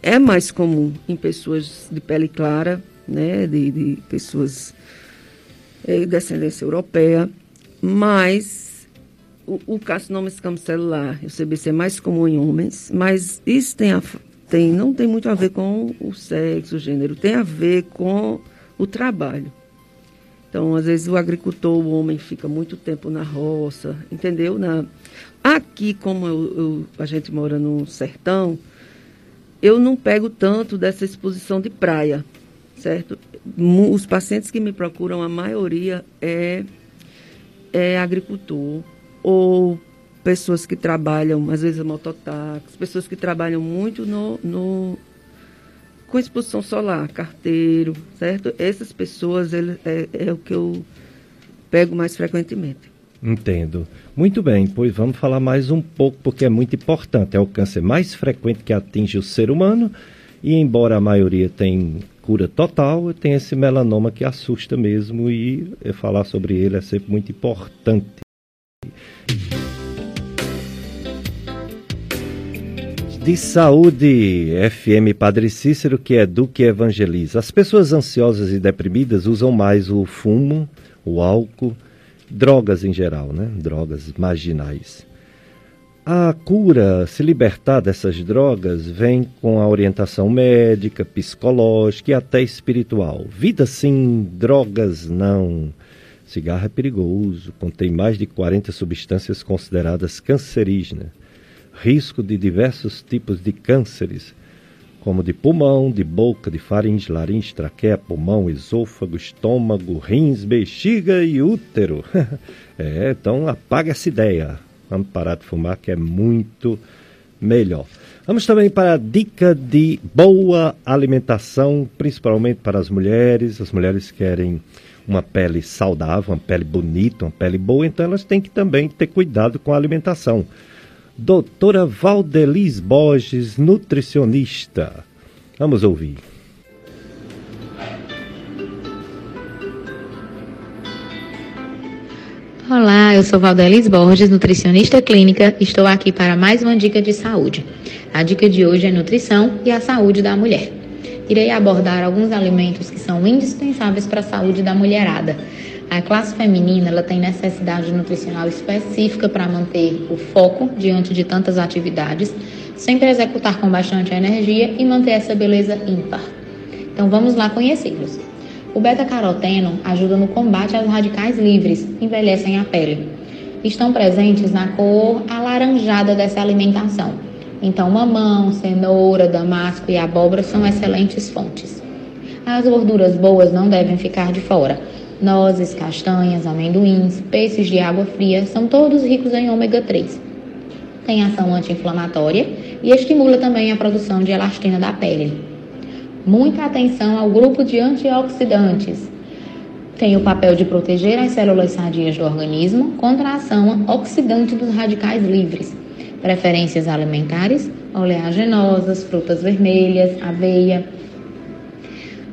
é mais comum em pessoas de pele clara, né, de, de pessoas é, de descendência europeia, mas o, o carcinoma escamocelular, o CBC, é mais comum em homens, mas isso tem, a, tem, não tem muito a ver com o sexo, o gênero, tem a ver com o trabalho. Então, às vezes, o agricultor, o homem, fica muito tempo na roça, entendeu? Na... Aqui, como eu, eu, a gente mora no sertão, eu não pego tanto dessa exposição de praia, certo? Os pacientes que me procuram, a maioria é é agricultor ou pessoas que trabalham, às vezes mototáxi, pessoas que trabalham muito no, no com exposição solar, carteiro, certo? Essas pessoas ele, é, é o que eu pego mais frequentemente. Entendo. Muito bem, pois vamos falar mais um pouco, porque é muito importante. É o câncer mais frequente que atinge o ser humano, e embora a maioria tenha cura total, tem esse melanoma que assusta mesmo e falar sobre ele é sempre muito importante. De saúde, FM Padre Cícero, que educa e evangeliza. As pessoas ansiosas e deprimidas usam mais o fumo, o álcool, drogas em geral, né? Drogas marginais. A cura, se libertar dessas drogas, vem com a orientação médica, psicológica e até espiritual. Vida sim, drogas não. Cigarro é perigoso, contém mais de 40 substâncias consideradas cancerígenas. Risco de diversos tipos de cânceres, como de pulmão, de boca, de faringe, laringe, traqueia, pulmão, esôfago, estômago, rins, bexiga e útero. (laughs) é, então apaga essa ideia. Vamos parar de fumar, que é muito melhor. Vamos também para a dica de boa alimentação, principalmente para as mulheres. As mulheres querem uma pele saudável, uma pele bonita, uma pele boa, então elas têm que também ter cuidado com a alimentação. Doutora Valdelis Borges, nutricionista. Vamos ouvir. Olá, eu sou Valdelis Borges, nutricionista clínica. Estou aqui para mais uma dica de saúde. A dica de hoje é nutrição e a saúde da mulher. Irei abordar alguns alimentos que são indispensáveis para a saúde da mulherada. A classe feminina ela tem necessidade nutricional específica para manter o foco diante de tantas atividades, sempre executar com bastante energia e manter essa beleza ímpar. Então vamos lá conhecê-los. O beta-caroteno ajuda no combate aos radicais livres, envelhecem a pele. Estão presentes na cor alaranjada dessa alimentação. Então, mamão, cenoura, damasco e abóbora são excelentes fontes. As gorduras boas não devem ficar de fora. Nozes, castanhas, amendoins, peixes de água fria são todos ricos em ômega 3. Tem ação anti-inflamatória e estimula também a produção de elastina da pele muita atenção ao grupo de antioxidantes. Tem o papel de proteger as células sadias do organismo contra a ação oxidante dos radicais livres. Preferências alimentares, oleaginosas, frutas vermelhas, aveia.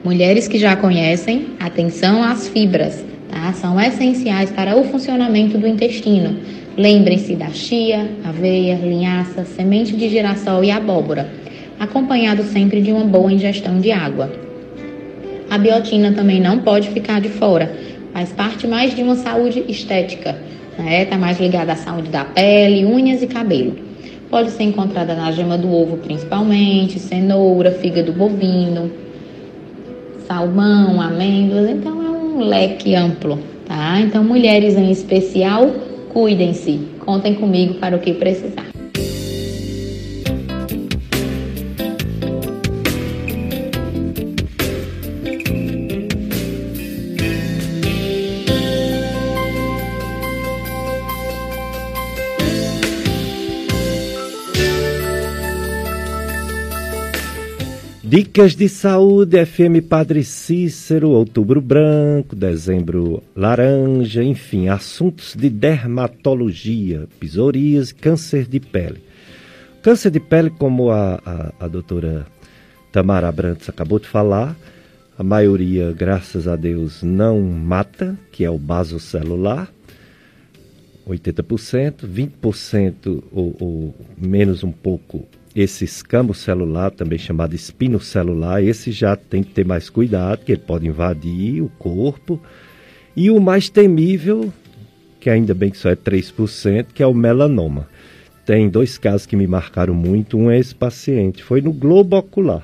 Mulheres que já conhecem, atenção às fibras, tá? são essenciais para o funcionamento do intestino. Lembrem-se da chia, aveia, linhaça, semente de girassol e abóbora, acompanhado sempre de uma boa ingestão de água. A biotina também não pode ficar de fora, faz parte mais de uma saúde estética, né? Está mais ligada à saúde da pele, unhas e cabelo. Pode ser encontrada na gema do ovo principalmente, cenoura, fígado bovino, salmão, amêndoas, então é um leque amplo, tá? Então mulheres em especial, cuidem-se. Contem comigo para o que precisar. Dicas de saúde, FM Padre Cícero, outubro branco, dezembro laranja, enfim, assuntos de dermatologia, psoríase, câncer de pele. Câncer de pele, como a, a, a doutora Tamara Brantes acabou de falar, a maioria, graças a Deus, não mata, que é o basocelular, 80%, 20% ou, ou menos um pouco esse escambo celular, também chamado espino celular, esse já tem que ter mais cuidado, que ele pode invadir o corpo. E o mais temível, que ainda bem que só é 3%, que é o melanoma. Tem dois casos que me marcaram muito. Um é esse paciente, foi no globo ocular.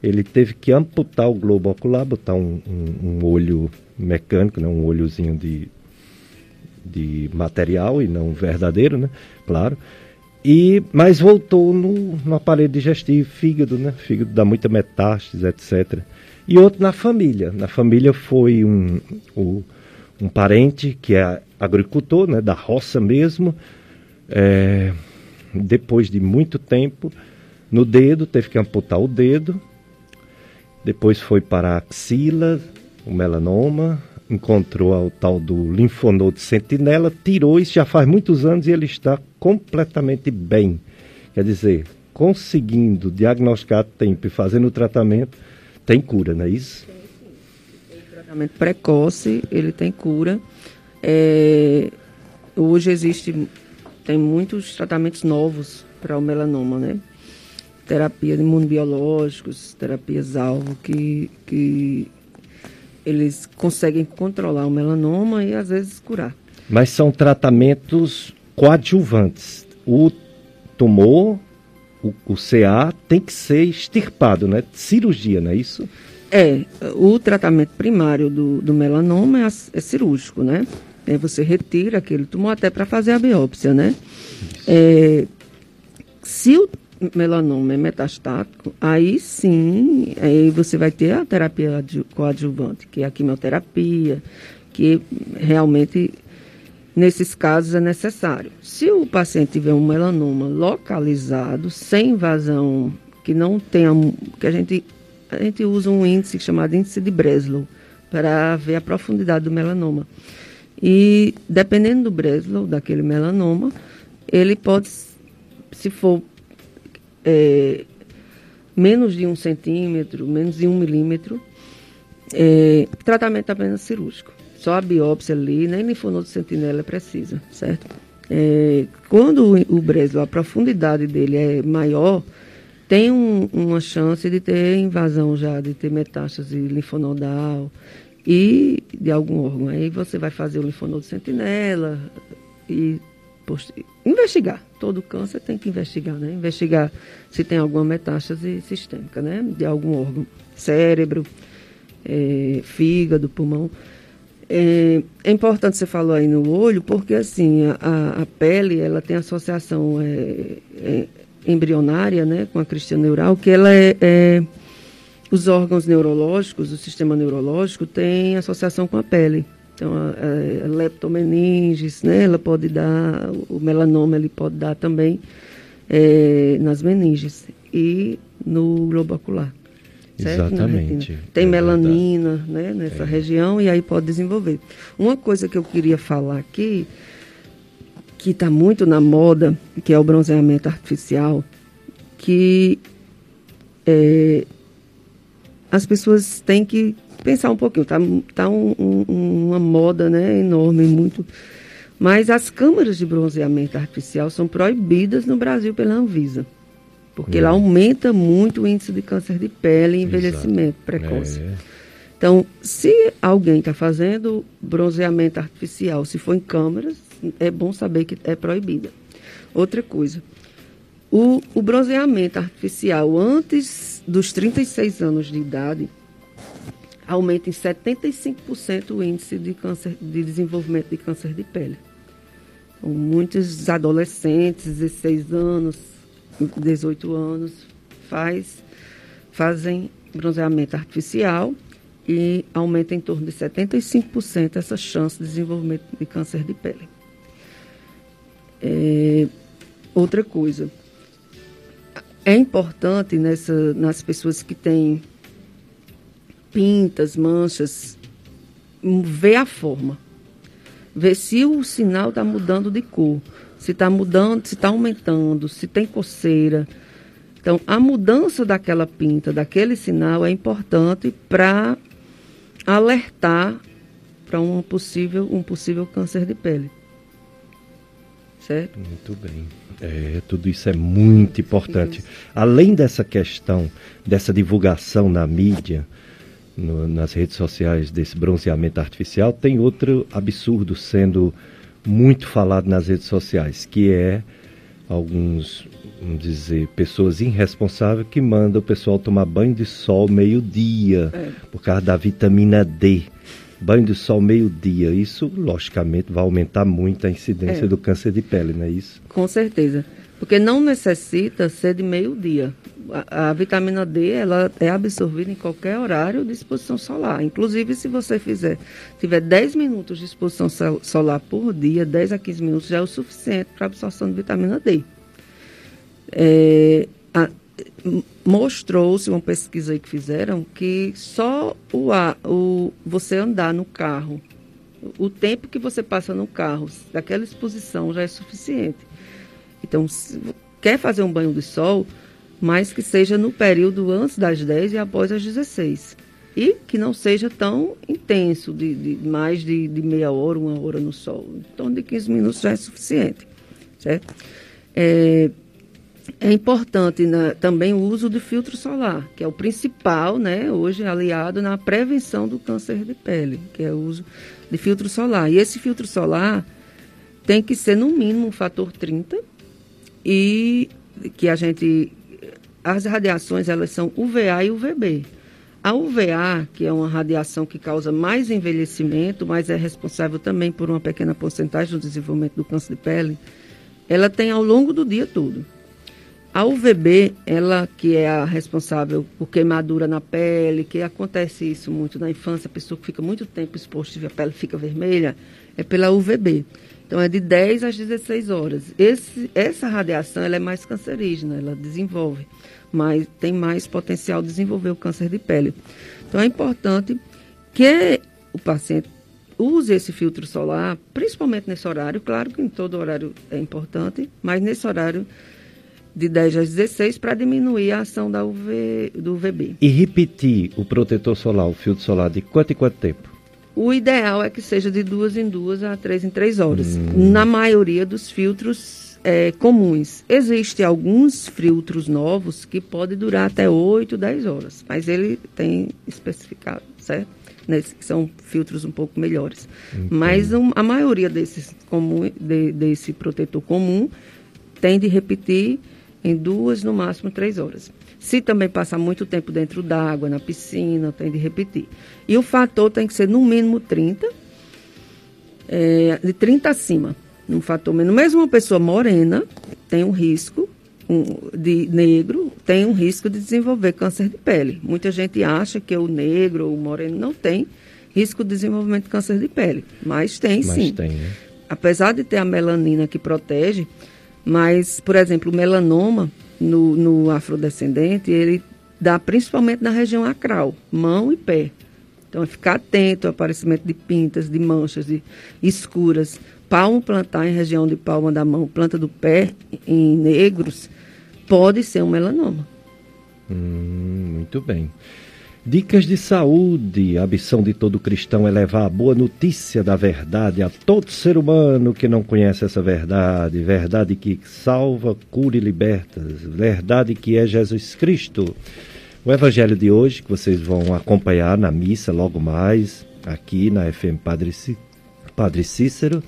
Ele teve que amputar o globo ocular, botar um, um, um olho mecânico, né, um olhozinho de, de material e não verdadeiro, né? Claro e, mas voltou no, no aparelho digestivo, fígado, né? Fígado dá muita metástase, etc. E outro na família. Na família foi um, um, um parente que é agricultor, né? Da roça mesmo. É, depois de muito tempo, no dedo, teve que amputar o dedo. Depois foi para a axila, o melanoma, encontrou o tal do linfonodo sentinela, tirou isso já faz muitos anos e ele está completamente bem. Quer dizer, conseguindo diagnosticar a tempo e fazendo o tratamento, tem cura, não é isso? O tratamento precoce, ele tem cura. É, hoje existe, tem muitos tratamentos novos para o melanoma, né? Terapia de imunobiológicos, terapias alvo que, que eles conseguem controlar o melanoma e às vezes curar. Mas são tratamentos coadjuvantes. O tumor, o, o CA, tem que ser extirpado, né? Cirurgia, não é isso? É, o tratamento primário do, do melanoma é, é cirúrgico, né? É, você retira aquele tumor até para fazer a biópsia, né? É, se o melanoma é metastático, aí sim, aí você vai ter a terapia coadjuvante, que é a quimioterapia, que realmente nesses casos é necessário. Se o paciente tiver um melanoma localizado, sem invasão, que não tenha, que a gente a gente usa um índice chamado índice de Breslow para ver a profundidade do melanoma. E dependendo do Breslow, daquele melanoma, ele pode, se for é, menos de um centímetro, menos de um milímetro, é, tratamento apenas cirúrgico. Só a biópsia ali, nem linfonodo sentinela é precisa, certo? É, quando o, o Breslow, a profundidade dele é maior, tem um, uma chance de ter invasão já, de ter metástase linfonodal e de algum órgão. Aí você vai fazer o linfonodo sentinela e investigar. Todo câncer tem que investigar, né? Investigar se tem alguma metástase sistêmica, né? De algum órgão. Cérebro, é, fígado, pulmão. É, é, importante você falou aí no olho, porque assim, a, a pele, ela tem associação é, é, embrionária, né? Com a cristã neural, que ela é, é os órgãos neurológicos, o sistema neurológico tem associação com a pele. Então, a, a leptomeninges, né, ela pode dar, o melanoma ele pode dar também é, nas meninges e no globo ocular. Certo? Exatamente. Tem é melanina né, nessa é. região e aí pode desenvolver. Uma coisa que eu queria falar aqui, que está muito na moda, que é o bronzeamento artificial, que é, as pessoas têm que pensar um pouquinho. Está tá um, um, uma moda né, enorme, muito. Mas as câmaras de bronzeamento artificial são proibidas no Brasil pela Anvisa. Porque é. ela aumenta muito o índice de câncer de pele e envelhecimento Exato. precoce. É. Então, se alguém está fazendo bronzeamento artificial, se for em câmaras, é bom saber que é proibida. Outra coisa, o, o bronzeamento artificial antes dos 36 anos de idade aumenta em 75% o índice de, câncer, de desenvolvimento de câncer de pele. Então, muitos adolescentes, 16 anos, 18 anos, faz, fazem bronzeamento artificial e aumenta em torno de 75% essa chance de desenvolvimento de câncer de pele. É, outra coisa, é importante nessa, nas pessoas que têm pintas, manchas, ver a forma. Ver se o sinal está mudando de cor, se está mudando, se está aumentando, se tem coceira. Então, a mudança daquela pinta, daquele sinal, é importante para alertar para um possível, um possível câncer de pele. Certo? Muito bem. É, tudo isso é muito importante. Além dessa questão, dessa divulgação na mídia, no, nas redes sociais desse bronzeamento artificial, tem outro absurdo sendo muito falado nas redes sociais, que é alguns, vamos dizer, pessoas irresponsáveis que mandam o pessoal tomar banho de sol meio-dia, é. por causa da vitamina D banho de sol meio-dia. Isso, logicamente, vai aumentar muito a incidência é. do câncer de pele, não é isso? Com certeza. Porque não necessita ser de meio-dia. A, a, vitamina D ela é absorvida em qualquer horário de exposição solar. Inclusive, se você fizer, tiver 10 minutos de exposição solar por dia, 10 a 15 minutos já é o suficiente para absorção de vitamina D. É, mostrou-se uma pesquisa que fizeram que só o, o você andar no carro, o tempo que você passa no carro, daquela exposição já é suficiente. Então, se, quer fazer um banho de sol, mas que seja no período antes das 10 e após as 16. E que não seja tão intenso, de, de mais de, de, meia hora, uma hora no sol. Em torno de 15 minutos já é suficiente. Certo? É, é importante né, também o uso do filtro solar, que é o principal, né, hoje aliado na prevenção do câncer de pele, que é o uso de filtro solar. E esse filtro solar tem que ser no mínimo um fator 30 e que a gente as radiações elas são UVA e UVB. A UVA, que é uma radiação que causa mais envelhecimento, mas é responsável também por uma pequena porcentagem do desenvolvimento do câncer de pele, ela tem ao longo do dia todo. A UVB, ela que é a responsável por queimadura na pele, que acontece isso muito na infância, a pessoa que fica muito tempo exposta e a pele fica vermelha, é pela UVB. Então é de 10 às 16 horas. Esse, essa radiação ela é mais cancerígena, ela desenvolve, mas tem mais potencial de desenvolver o câncer de pele. Então é importante que o paciente use esse filtro solar, principalmente nesse horário. Claro que em todo horário é importante, mas nesse horário de 10 às 16 para diminuir a ação da UV, do UVB. E repetir o protetor solar, o filtro solar, de quanto em quanto tempo? O ideal é que seja de duas em duas a três em três horas. Hum. Na maioria dos filtros é, comuns. Existem alguns filtros novos que podem durar até 8, 10 horas, mas ele tem especificado, certo? São filtros um pouco melhores. Entendi. Mas um, a maioria desses comum, de, desse protetor comum tem de repetir em duas, no máximo três horas. Se também passar muito tempo dentro d'água, na piscina, tem de repetir. E o fator tem que ser no mínimo 30, é, de 30 acima. Um fator menos. Mesmo uma pessoa morena tem um risco um, de negro, tem um risco de desenvolver câncer de pele. Muita gente acha que o negro ou o moreno não tem risco de desenvolvimento de câncer de pele, mas tem mas sim. Tem, né? Apesar de ter a melanina que protege, mas, por exemplo, o melanoma no, no afrodescendente, ele dá principalmente na região acral, mão e pé. Então, é ficar atento ao aparecimento de pintas, de manchas de escuras. Palmo plantar em região de palma da mão, planta do pé em negros, pode ser um melanoma. Hum, muito bem. Dicas de saúde. A missão de todo cristão é levar a boa notícia da verdade a todo ser humano que não conhece essa verdade. Verdade que salva, cura e liberta. Verdade que é Jesus Cristo. O evangelho de hoje, que vocês vão acompanhar na missa logo mais, aqui na FM Padre, Padre Cícero,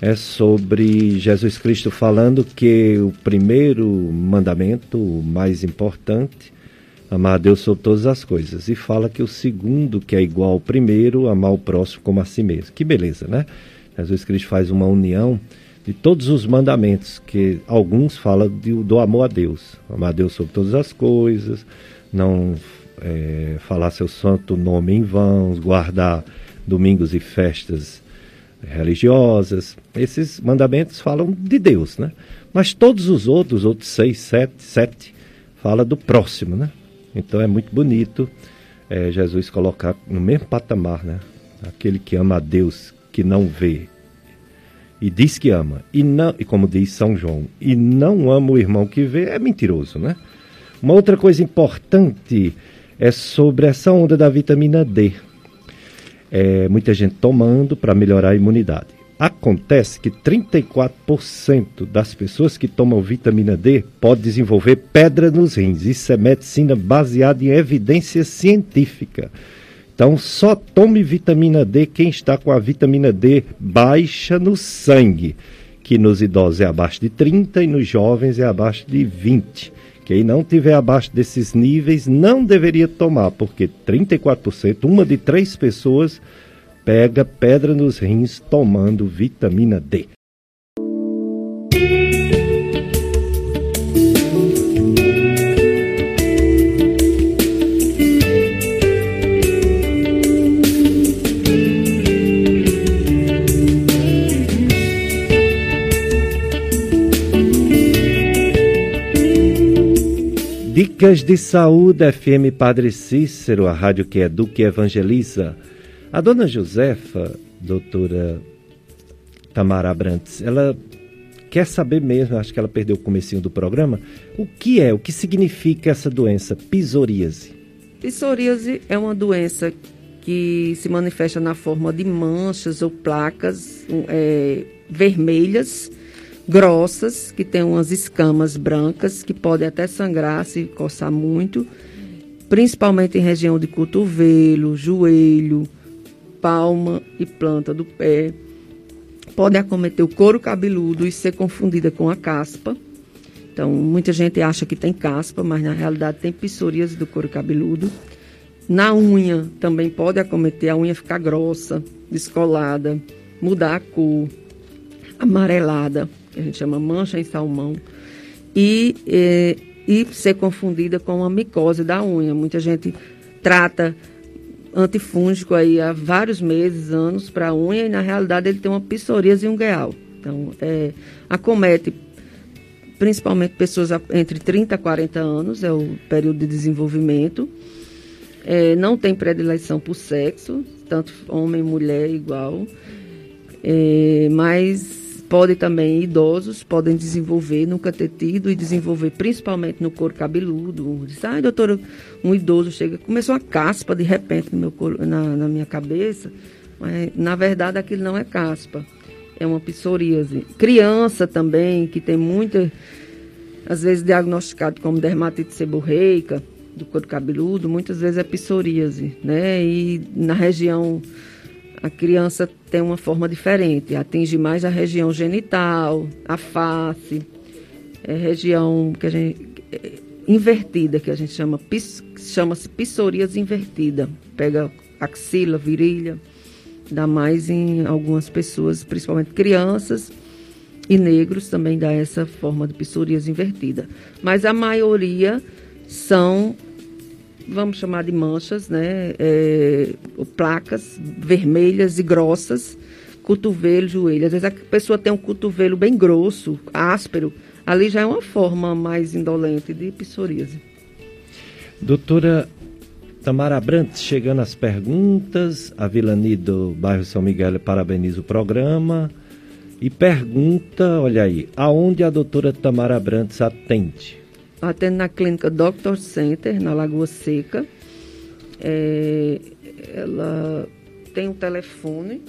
é sobre Jesus Cristo falando que o primeiro mandamento, o mais importante, amar a Deus sobre todas as coisas. E fala que o segundo, que é igual ao primeiro, amar o próximo como a si mesmo. Que beleza, né? Jesus Cristo faz uma união de todos os mandamentos, que alguns falam de, do amor a Deus. Amar a Deus sobre todas as coisas, não é, falar seu santo nome em vão, guardar domingos e festas religiosas. Esses mandamentos falam de Deus, né? Mas todos os outros, outros seis, sete, sete, fala do próximo, né? Então é muito bonito é, Jesus colocar no mesmo patamar, né? Aquele que ama a Deus, que não vê e diz que ama, e, não, e como diz São João, e não ama o irmão que vê, é mentiroso, né? Uma outra coisa importante é sobre essa onda da vitamina D. É, muita gente tomando para melhorar a imunidade. Acontece que 34% das pessoas que tomam vitamina D pode desenvolver pedra nos rins. Isso é medicina baseada em evidência científica. Então, só tome vitamina D quem está com a vitamina D baixa no sangue, que nos idosos é abaixo de 30 e nos jovens é abaixo de 20. Quem não tiver abaixo desses níveis não deveria tomar, porque 34%, uma de três pessoas pega pedra nos rins tomando vitamina D. Dicas de Saúde FM Padre Cícero, a rádio que educa e evangeliza. A dona Josefa, doutora Tamara Abrantes, ela quer saber mesmo, acho que ela perdeu o comecinho do programa, o que é, o que significa essa doença, psoríase? Psoríase é uma doença que se manifesta na forma de manchas ou placas é, vermelhas, grossas, que tem umas escamas brancas, que podem até sangrar se coçar muito, principalmente em região de cotovelo, joelho, palma e planta do pé. Pode acometer o couro cabeludo e ser confundida com a caspa. Então, muita gente acha que tem caspa, mas na realidade tem psoríase do couro cabeludo. Na unha também pode acometer a unha ficar grossa, descolada, mudar a cor, amarelada, que a gente chama mancha em salmão, e, e, e ser confundida com a micose da unha. Muita gente trata antifúngico aí há vários meses, anos para a unha e na realidade ele tem uma psoríase ungueal. Então, é, acomete principalmente pessoas entre 30 a 40 anos, é o período de desenvolvimento. É, não tem predileção por sexo, tanto homem e mulher igual. É, mas Pode também, idosos podem desenvolver, nunca ter tido e desenvolver principalmente no couro cabeludo. Diz, ai, doutora, um idoso chega, começou uma caspa de repente no meu couro, na, na minha cabeça, mas na verdade aquilo não é caspa, é uma psoríase. Criança também, que tem muita, às vezes diagnosticado como dermatite seborreica, do couro cabeludo, muitas vezes é psoríase, né? E na região a criança tem uma forma diferente, atinge mais a região genital, a face, é região que a gente é, invertida, que a gente chama chama-se psoríase invertida. Pega axila, virilha, dá mais em algumas pessoas, principalmente crianças e negros também dá essa forma de psoríase invertida. Mas a maioria são vamos chamar de manchas, né? É, placas vermelhas e grossas, cotovelo, joelho. Às vezes a pessoa tem um cotovelo bem grosso, áspero, ali já é uma forma mais indolente de psoríase. Doutora Tamara Brantes, chegando às perguntas, a Vilani do bairro São Miguel parabeniza o programa e pergunta, olha aí, aonde a doutora Tamara Brantes atende? Atendo na clínica Doctor Center, na Lagoa Seca. É, ela tem um telefone.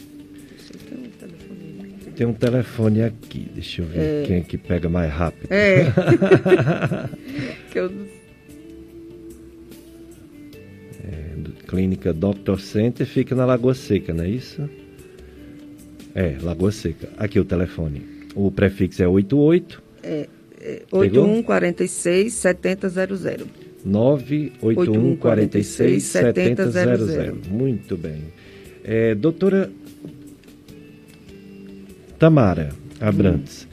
Tem um telefone, tem um telefone aqui. Deixa eu ver é, quem é que pega mais rápido. É. (laughs) que eu clínica Dr. Center fica na Lagoa Seca, não é isso? É, Lagoa Seca. Aqui o telefone. O prefixo é 88. É, é 8146 7000. 98146 7000. Muito bem. É, doutora Tamara Abrantes, hum.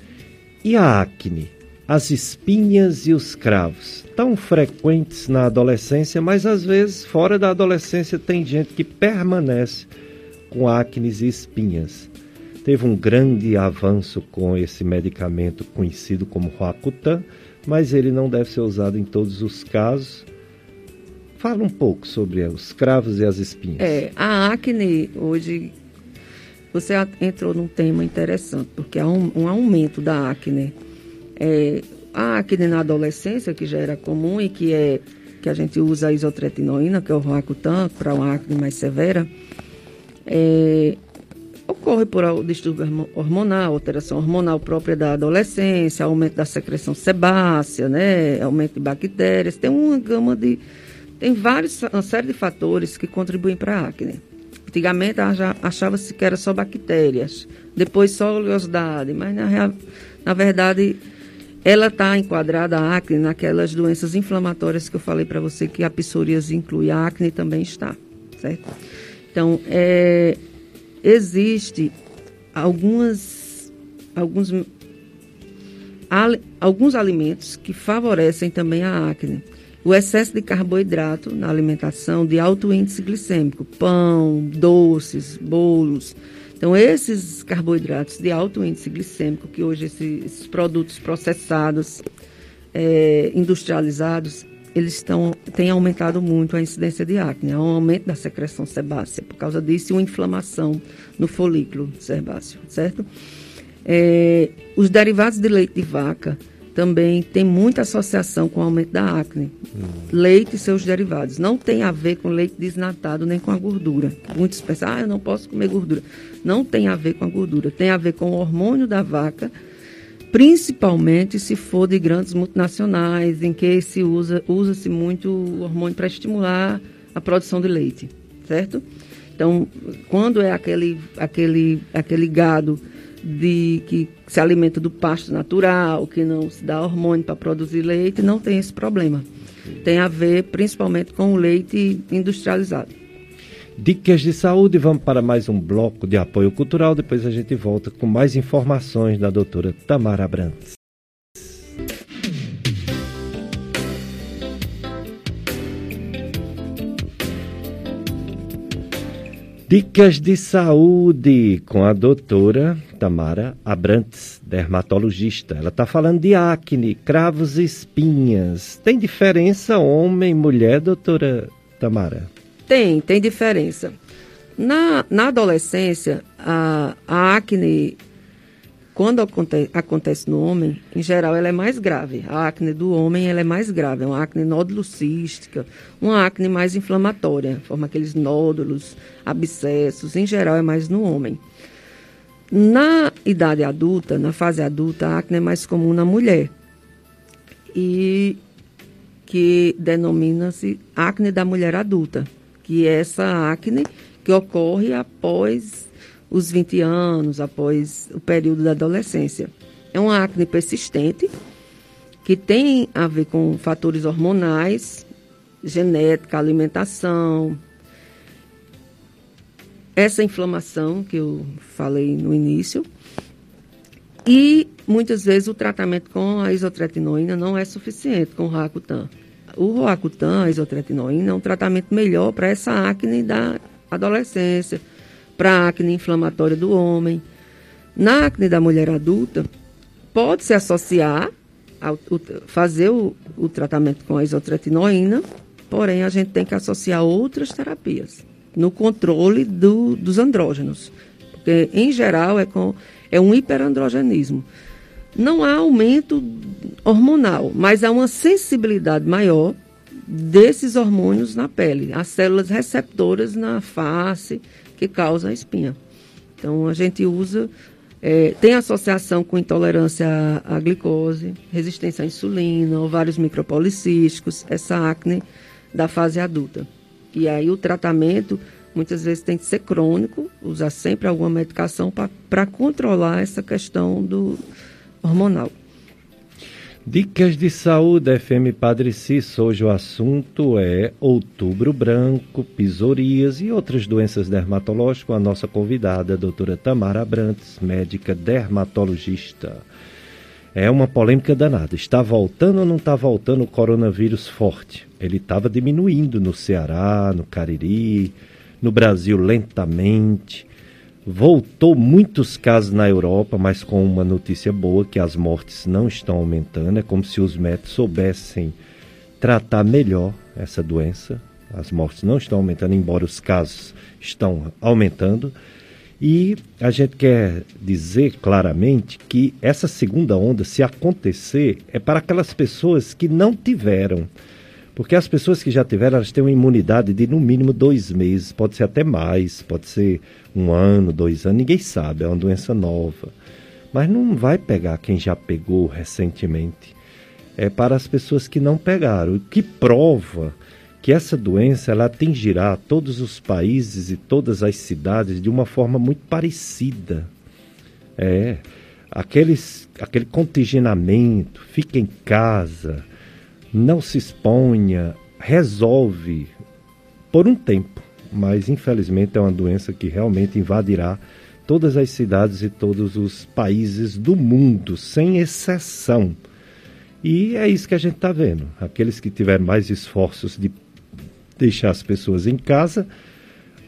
e a acne? As espinhas e os cravos, tão frequentes na adolescência, mas às vezes fora da adolescência tem gente que permanece com acne e espinhas. Teve um grande avanço com esse medicamento conhecido como Roacutan, mas ele não deve ser usado em todos os casos. Fala um pouco sobre os cravos e as espinhas. É, a acne hoje você entrou num tema interessante, porque há um, um aumento da acne é, a acne na adolescência, que já era comum e que é que a gente usa a isotretinoína, que é o Roacutan, para uma acne mais severa, é, ocorre por distúrbio hormonal, alteração hormonal própria da adolescência, aumento da secreção sebácea, né, aumento de bactérias, tem uma gama de tem vários uma série de fatores que contribuem para a acne. Antigamente achava-se que era só bactérias, depois só oleosidade, mas na, na verdade ela está enquadrada, a acne, naquelas doenças inflamatórias que eu falei para você, que a psoríase inclui, a acne também está, certo? Então, é, existe algumas, alguns, al, alguns alimentos que favorecem também a acne. O excesso de carboidrato na alimentação de alto índice glicêmico, pão, doces, bolos, então, esses carboidratos de alto índice glicêmico, que hoje esses, esses produtos processados, é, industrializados, eles estão, têm aumentado muito a incidência de acne, há um aumento da secreção sebácea, por causa disso, e uma inflamação no folículo sebáceo, certo? É, os derivados de leite de vaca, também tem muita associação com o aumento da acne. Hum. Leite e seus derivados. Não tem a ver com leite desnatado nem com a gordura. Muitos pensam, ah, eu não posso comer gordura. Não tem a ver com a gordura. Tem a ver com o hormônio da vaca, principalmente se for de grandes multinacionais, em que se usa usa-se muito o hormônio para estimular a produção de leite, certo? Então, quando é aquele, aquele, aquele gado de que se alimenta do pasto natural, que não se dá hormônio para produzir leite, não tem esse problema. Tem a ver principalmente com o leite industrializado. Dicas de saúde, vamos para mais um bloco de apoio cultural. Depois a gente volta com mais informações da doutora Tamara Brantes. Dicas de saúde com a doutora Tamara Abrantes, dermatologista. Ela está falando de acne, cravos e espinhas. Tem diferença homem e mulher, doutora Tamara? Tem, tem diferença. Na, na adolescência, a, a acne quando acontece, acontece no homem, em geral, ela é mais grave. A acne do homem ela é mais grave. É uma acne nódulo-cística, uma acne mais inflamatória, forma aqueles nódulos, abscessos. Em geral, é mais no homem. Na idade adulta, na fase adulta, a acne é mais comum na mulher. E que denomina-se acne da mulher adulta, que é essa acne que ocorre após os 20 anos, após o período da adolescência. É uma acne persistente que tem a ver com fatores hormonais, genética, alimentação, essa inflamação que eu falei no início. E muitas vezes o tratamento com a isotretinoína não é suficiente com o Roacutan. O Roacutan, a isotretinoína, é um tratamento melhor para essa acne da adolescência, para acne inflamatória do homem. Na acne da mulher adulta, pode se associar, ao, fazer o, o tratamento com a isotretinoína, porém a gente tem que associar outras terapias no controle do, dos andrógenos. Porque, em geral, é, com, é um hiperandrogenismo. Não há aumento hormonal, mas há uma sensibilidade maior desses hormônios na pele, as células receptoras na face que causam a espinha. Então, a gente usa, é, tem associação com intolerância à, à, glicose, resistência à insulina, ovários micropolicísticos, essa acne da fase adulta. E aí o tratamento muitas vezes tem que ser crônico, usar sempre alguma medicação para controlar essa questão do hormonal. Dicas de saúde, FM Padre Cício. Hoje o assunto é outubro branco, pisorias e outras doenças dermatológicas a nossa convidada, a doutora Tamara Abrantes, médica dermatologista. É uma polêmica danada. Está voltando ou não está voltando o coronavírus forte? Ele estava diminuindo no Ceará, no Cariri, no Brasil lentamente. Voltou muitos casos na Europa, mas com uma notícia boa que as mortes não estão aumentando. É como se os médicos soubessem tratar melhor essa doença. As mortes não estão aumentando, embora os casos estão aumentando. E a gente quer dizer claramente que essa segunda onda, se acontecer, é para aquelas pessoas que não tiveram porque as pessoas que já tiveram, elas têm uma imunidade de no mínimo dois meses, pode ser até mais, pode ser um ano, dois anos, ninguém sabe, é uma doença nova. Mas não vai pegar quem já pegou recentemente. É para as pessoas que não pegaram, o que prova que essa doença ela atingirá todos os países e todas as cidades de uma forma muito parecida. É, aqueles, aquele contingenamento, fica em casa, não se exponha, resolve por um tempo, mas infelizmente é uma doença que realmente invadirá todas as cidades e todos os países do mundo, sem exceção. E é isso que a gente está vendo. Aqueles que tiveram mais esforços de deixar as pessoas em casa,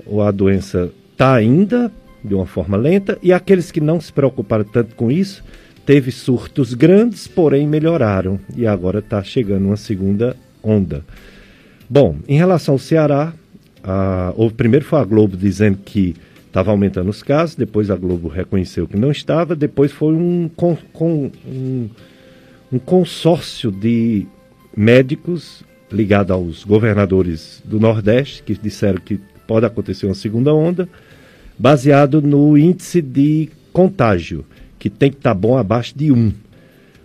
ou a doença está ainda de uma forma lenta, e aqueles que não se preocuparam tanto com isso, teve surtos grandes, porém melhoraram e agora está chegando uma segunda onda. Bom, em relação ao Ceará, a, o primeiro foi a Globo dizendo que estava aumentando os casos, depois a Globo reconheceu que não estava, depois foi um, com, com, um, um consórcio de médicos ligado aos governadores do Nordeste, que disseram que pode acontecer uma segunda onda, baseado no índice de contágio que tem que estar tá bom abaixo de 1.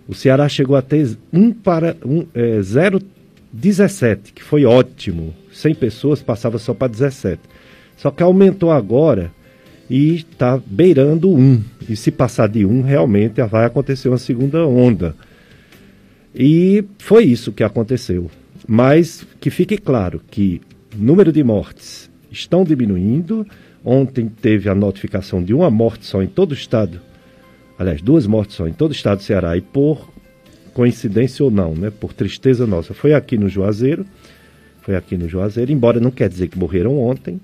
O Ceará chegou a ter 1 para um, é, 0,17, que foi ótimo. 100 pessoas passava só para 17. Só que aumentou agora e está beirando 1. E se passar de 1, realmente vai acontecer uma segunda onda. E foi isso que aconteceu. Mas que fique claro que número de mortes estão diminuindo. Ontem teve a notificação de uma morte só em todo o estado aliás, duas mortes só em todo o estado do Ceará, e por coincidência ou não, né, por tristeza nossa, foi aqui no Juazeiro, foi aqui no Juazeiro, embora não quer dizer que morreram ontem.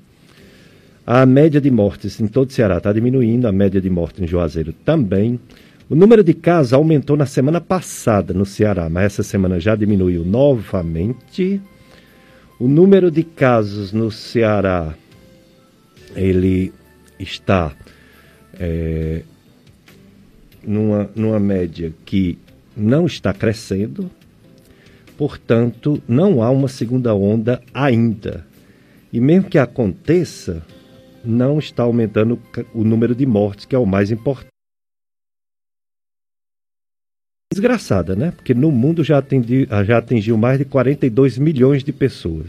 A média de mortes em todo o Ceará está diminuindo, a média de mortes em Juazeiro também. O número de casos aumentou na semana passada no Ceará, mas essa semana já diminuiu novamente. O número de casos no Ceará, ele está é, numa, numa média que não está crescendo, portanto, não há uma segunda onda ainda. E mesmo que aconteça, não está aumentando o número de mortes, que é o mais importante. Desgraçada, né? Porque no mundo já, atendi, já atingiu mais de 42 milhões de pessoas,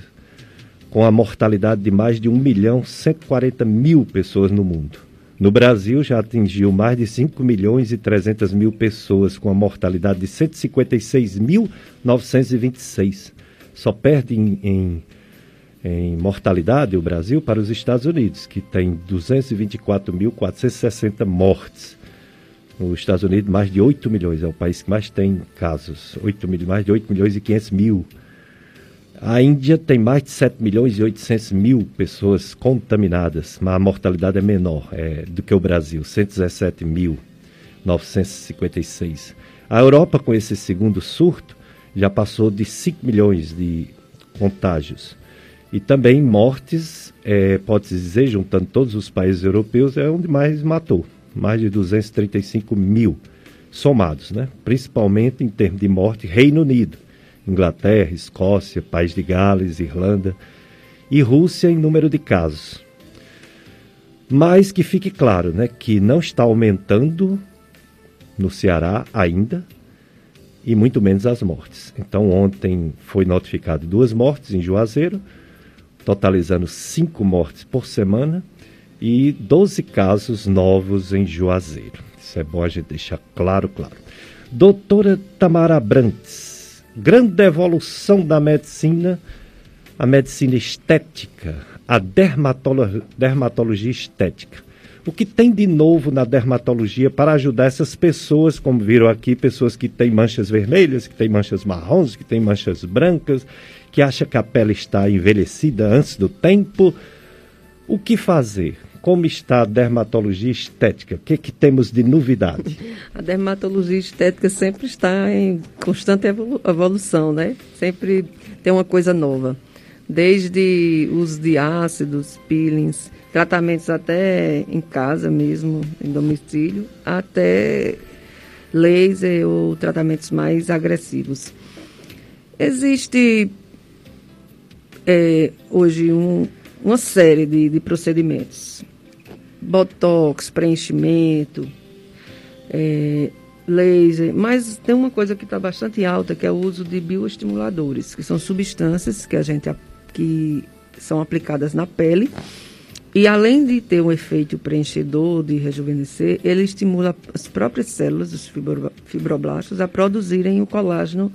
com a mortalidade de mais de 1 milhão 140 mil pessoas no mundo. No Brasil já atingiu mais de 5 milhões e 300 mil pessoas, com a mortalidade de 156.926. Só perde em, em, em, mortalidade o Brasil para os Estados Unidos, que tem 224.460 mortes. Nos Estados Unidos, mais de 8 milhões, é o país que mais tem casos, 8 mil, mais de 8 milhões e 500 mil a Índia tem mais de 7 milhões e 800 mil pessoas contaminadas, mas a mortalidade é menor é, do que o Brasil, 117.956. A Europa, com esse segundo surto, já passou de 5 milhões de contágios. E também mortes, é, pode-se dizer, juntando todos os países europeus, é onde mais matou. Mais de 235 mil somados, né? principalmente em termos de morte, Reino Unido Inglaterra, Escócia, País de Gales, Irlanda e Rússia em número de casos. Mas que fique claro, né, que não está aumentando no Ceará ainda e muito menos as mortes. Então ontem foi notificado duas mortes em Juazeiro, totalizando cinco mortes por semana e 12 casos novos em Juazeiro. Isso é bom a gente deixar claro, claro. Doutora Tamara Brantes, grande evolução da medicina, a medicina estética, a dermatolo dermatologia estética. O que tem de novo na dermatologia para ajudar essas pessoas, como viram aqui, pessoas que têm manchas vermelhas, que têm manchas marrons, que têm manchas brancas, que acham que a pele está envelhecida antes do tempo. O que fazer? Como está a dermatologia estética? O que, é que temos de novidade? (laughs) A dermatologia estética sempre está em constante evolução, né? Sempre tem uma coisa nova. Desde uso de ácidos, peelings, tratamentos até em casa mesmo, em domicílio, até laser ou tratamentos mais agressivos. Existe é, hoje um, uma série de, de procedimentos botox, preenchimento, é, laser, mas tem uma coisa que está bastante alta, que é o uso de bioestimuladores, que são substâncias que a gente que são aplicadas na pele. E além de ter um efeito preenchedor, de rejuvenescer, ele estimula as próprias células, os fibroblastos, a produzirem o colágeno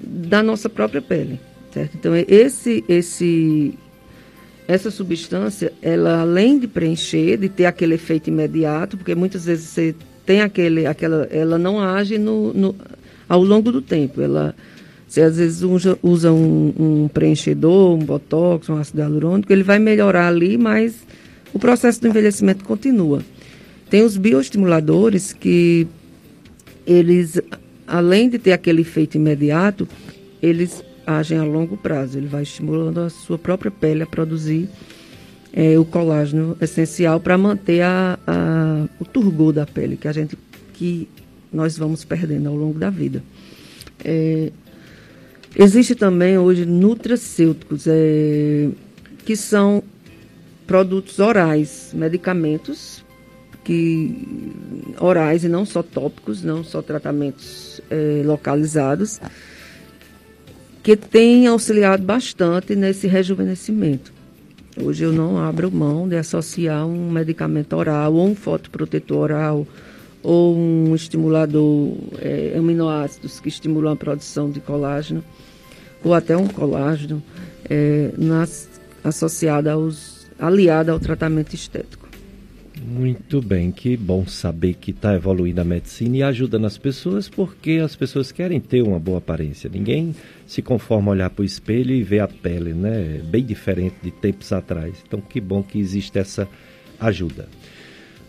da nossa própria pele. Certo? Então, esse, esse essa substância, ela além de preencher, de ter aquele efeito imediato, porque muitas vezes você tem aquele, aquela, ela não age no, no ao longo do tempo. Ela, você às vezes usa, usa um, um, preenchedor, um botox, um ácido hialurônico, ele vai melhorar ali, mas o processo do envelhecimento continua. Tem os bioestimuladores que eles, além de ter aquele efeito imediato, eles agem a longo prazo. Ele vai estimulando a sua própria pele a produzir é, o colágeno essencial para manter a, a, o turgor da pele que a gente que nós vamos perdendo ao longo da vida. É, existe também hoje nutracêuticos é, que são produtos orais, medicamentos que orais e não só tópicos, não só tratamentos é, localizados que tem auxiliado bastante nesse rejuvenescimento. Hoje eu não abro mão de associar um medicamento oral, ou um fotoprotetor oral, ou um estimulador, é, aminoácidos que estimulam a produção de colágeno, ou até um colágeno é, nas, associado aos, aliado ao tratamento estético. Muito bem, que bom saber que está evoluindo a medicina e ajuda nas pessoas, porque as pessoas querem ter uma boa aparência. Ninguém se conforma olhar para o espelho e ver a pele, né? Bem diferente de tempos atrás. Então, que bom que existe essa ajuda.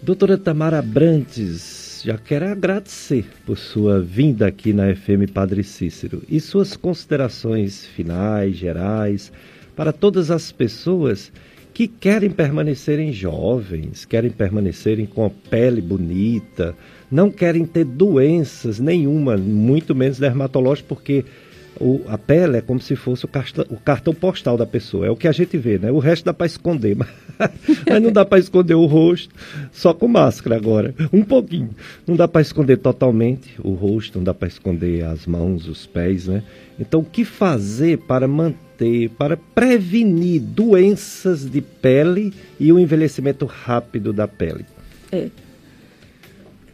Doutora Tamara Brantes, já quero agradecer por sua vinda aqui na FM Padre Cícero e suas considerações finais, gerais, para todas as pessoas que querem permanecerem jovens, querem permanecerem com a pele bonita, não querem ter doenças nenhuma, muito menos dermatológica, porque o, a pele é como se fosse o cartão, o cartão, postal da pessoa. É o que a gente vê, né? O resto dá para esconder, mas, (laughs) mas não dá para esconder o rosto só com máscara agora. Um pouquinho. Não dá para esconder totalmente o rosto, não dá para esconder as mãos, os pés, né? Então, o que fazer para manter para prevenir doenças de pele e o envelhecimento rápido da pele? É.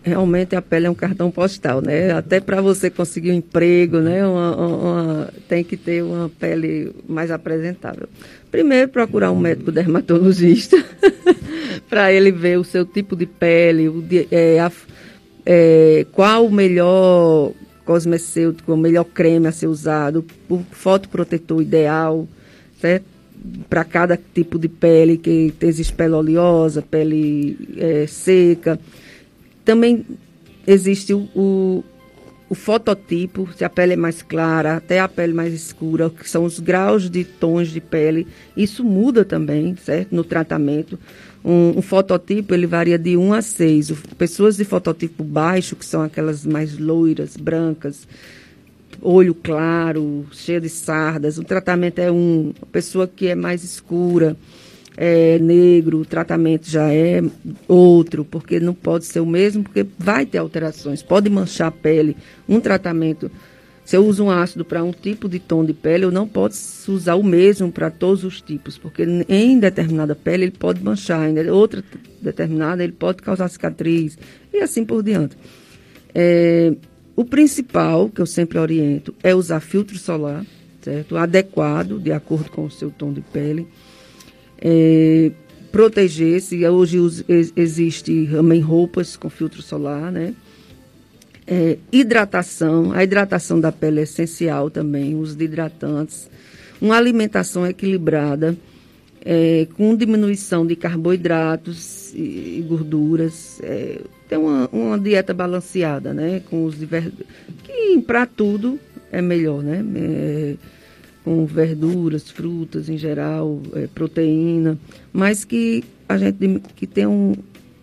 Realmente a pele é um cartão postal, né? Até para você conseguir um emprego, né? Uma, uma, tem que ter uma pele mais apresentável. Primeiro, procurar um médico dermatologista (laughs) para ele ver o seu tipo de pele, o, é, a, é, qual o melhor cosmecêutico, o melhor creme a ser usado, o fotoprotetor ideal, certo? Para cada tipo de pele, que existe pele oleosa, pele é, seca. Também existe o, o, o, fototipo, se a pele é mais clara, até a pele mais escura, que são os graus de tons de pele. Isso muda também, certo? No tratamento. Um, um, fototipo ele varia de 1 a 6. pessoas de fototipo baixo, que são aquelas mais loiras, brancas, olho claro, cheia de sardas. O tratamento é um. A pessoa que é mais escura, é negro, o tratamento já é outro, porque não pode ser o mesmo, porque vai ter alterações. Pode manchar a pele. Um tratamento. Se eu uso um ácido para um tipo de tom de pele, eu não posso usar o mesmo para todos os tipos, porque em determinada pele ele pode manchar, em outra determinada ele pode causar cicatriz, e assim por diante. É, o principal, que eu sempre oriento, é usar filtro solar, certo? Adequado, de acordo com o seu tom de pele. É, Proteger-se, hoje existe também roupas com filtro solar, né? É, hidratação, a hidratação da pele é essencial também, uso de hidratantes. Uma alimentação equilibrada, é, com diminuição de carboidratos e, e gorduras. É, ter uma, uma dieta balanceada, né? Com os que para tudo é melhor, né? É, com verduras, frutas em geral, é, proteína, mas que a gente que tem um,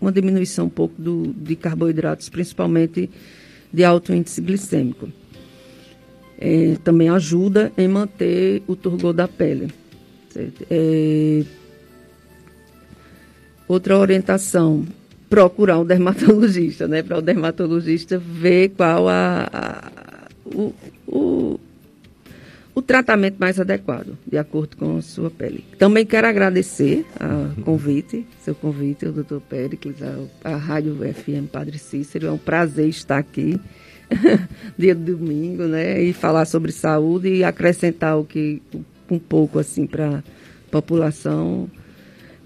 uma diminuição um pouco do, de carboidratos, principalmente de alto índice glicêmico. É, também ajuda em manter o turgor da pele. É, outra orientação, procurar um dermatologista, né? Para o dermatologista ver qual a, a o, o, o, tratamento mais adequado, de acordo com a sua pele. Também quero agradecer o convite, seu convite, o doutor Péricles, a, a Rádio FM Padre Cícero. É um prazer estar aqui (laughs) dia de domingo, né? E falar sobre saúde e acrescentar o que um pouco assim para a população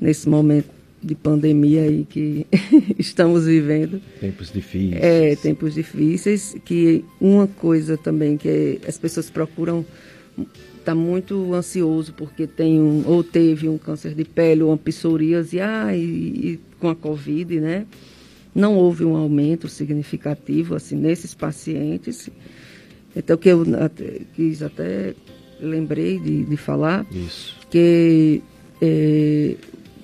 nesse momento de pandemia aí que (laughs) estamos vivendo. Tempos difíceis. É, tempos difíceis, que uma coisa também que é, as pessoas procuram está muito ansioso porque tem um, ou teve um câncer de pele ou uma psoríase ah, e, e com a Covid, né? Não houve um aumento significativo assim nesses pacientes. Então que eu até, quis até lembrei de, de falar Isso. que é,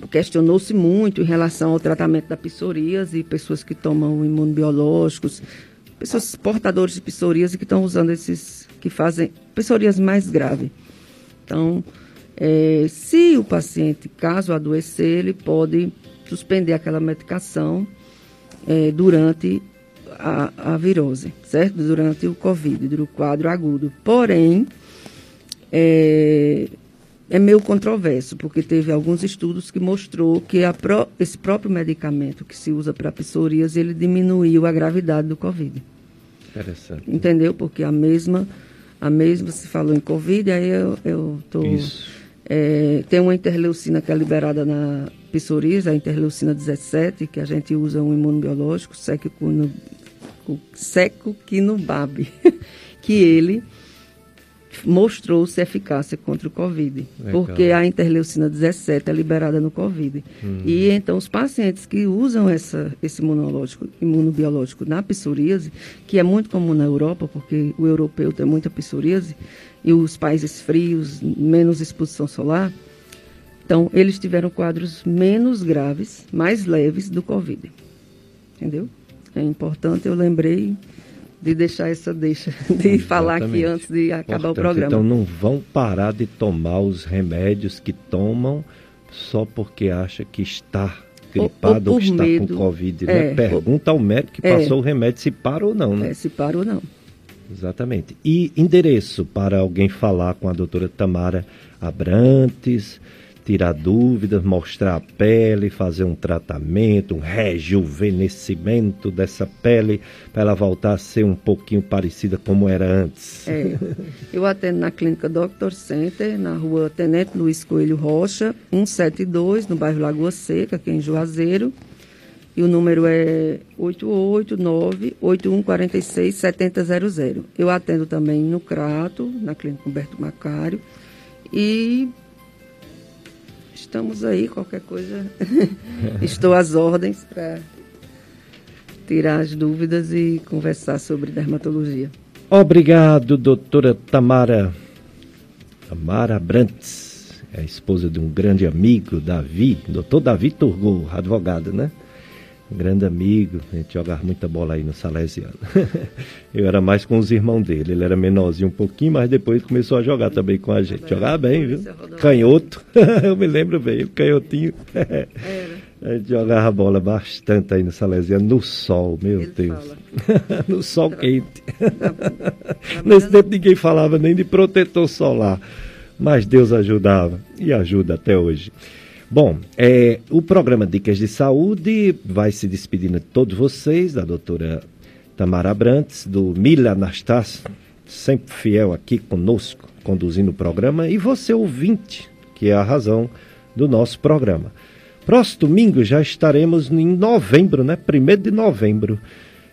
questionou-se muito em relação ao tratamento da psoríase e pessoas que tomam imunobiológicos, pessoas portadoras de psoríase que estão usando esses, que fazem psoríase mais grave. Então, é, se o paciente, caso adoecer, ele pode suspender aquela medicação é, durante a, a, virose, certo? Durante o Covid, durante o quadro agudo. Porém, é, é meio controverso, porque teve alguns estudos que mostrou que pró esse próprio medicamento que se usa para psoríase, ele diminuiu a gravidade do Covid. Interessante. Entendeu? Porque a mesma, a mesma, se falou em Covid, aí eu, eu tô... Isso. É, tem uma interleucina que é liberada na psoríase, a interleucina 17, que a gente usa um imunobiológico, secoquinumab, (laughs) que ele mostrou-se eficácia contra o Covid, Legal. porque a interleucina 17 é liberada no Covid. Hum. E então os pacientes que usam essa, esse imunológico, imunobiológico na psoríase, que é muito comum na Europa, porque o europeu tem muita psoríase, e os países frios, menos exposição solar, então eles tiveram quadros menos graves, mais leves do Covid. Entendeu? É importante, eu lembrei de deixar essa deixa, de Exatamente. falar aqui antes de acabar Portanto, o programa. Então não vão parar de tomar os remédios que tomam só porque acha que está gripado ou, ou, ou que está medo. com Covid. Né? É, né? Pergunta ao médico que é, passou o remédio se para ou não, né? É, se para ou não. Exatamente. E endereço para alguém falar com a doutora Tamara Abrantes, tirar dúvidas, mostrar a pele, fazer um tratamento, um rejuvenescimento dessa pele para ela voltar a ser um pouquinho parecida como era antes. É. Eu atendo na clínica Doctor Center, na rua Tenente Luiz Coelho Rocha, 172, no bairro Lagoa Seca, aqui em Juazeiro. E o número é 889-8146-7000. Eu atendo também no Crato, na clínica Humberto Macário. E estamos aí, qualquer coisa. (laughs) Estou às ordens para tirar as dúvidas e conversar sobre dermatologia. Obrigado, doutora Tamara. Tamara Brantes, é a esposa de um grande amigo, Davi, doutor Davi Turgol, advogado, né? Um grande amigo, a gente jogava muita bola aí no Salesiano. (laughs) eu era mais com os irmãos dele, ele era menorzinho um pouquinho, mas depois começou a jogar também com a gente. Jogava bem, viu? Canhoto, (laughs) eu me lembro bem, canhotinho. (laughs) a gente jogava bola bastante aí no Salesiano, no sol, meu ele Deus. no sol quente. Nesse tempo ninguém falava nem de protetor solar, mas Deus ajudava e ajuda até hoje. Bom, é, o programa Dicas de Saúde vai se despedindo de todos vocês, da doutora Tamara Brantes, do Mila Anastácio, sempre fiel aqui conosco, conduzindo o programa, e você ouvinte, que é a razão do nosso programa. Próximo domingo já estaremos em novembro, né? Primeiro de novembro.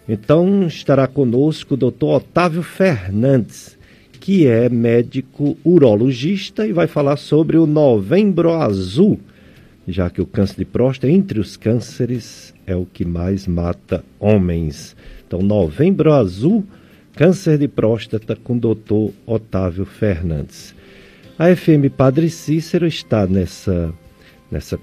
Então estará conosco o doutor Otávio Fernandes, que é médico urologista e vai falar sobre o Novembro Azul já que o câncer de próstata, entre os cânceres, é o que mais mata homens. Então, Novembro Azul, câncer de próstata com o doutor Otávio Fernandes. A FM Padre Cícero está nessa, nessa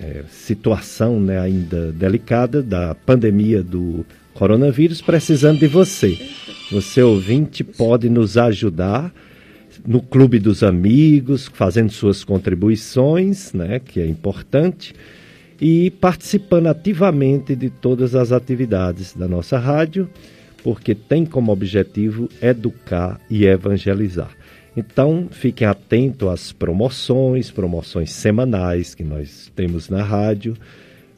é, situação né, ainda delicada da pandemia do coronavírus, precisando de você. Você, ouvinte, pode nos ajudar no clube dos amigos, fazendo suas contribuições, né, que é importante, e participando ativamente de todas as atividades da nossa rádio, porque tem como objetivo educar e evangelizar. Então, fiquem atentos às promoções, promoções semanais que nós temos na rádio.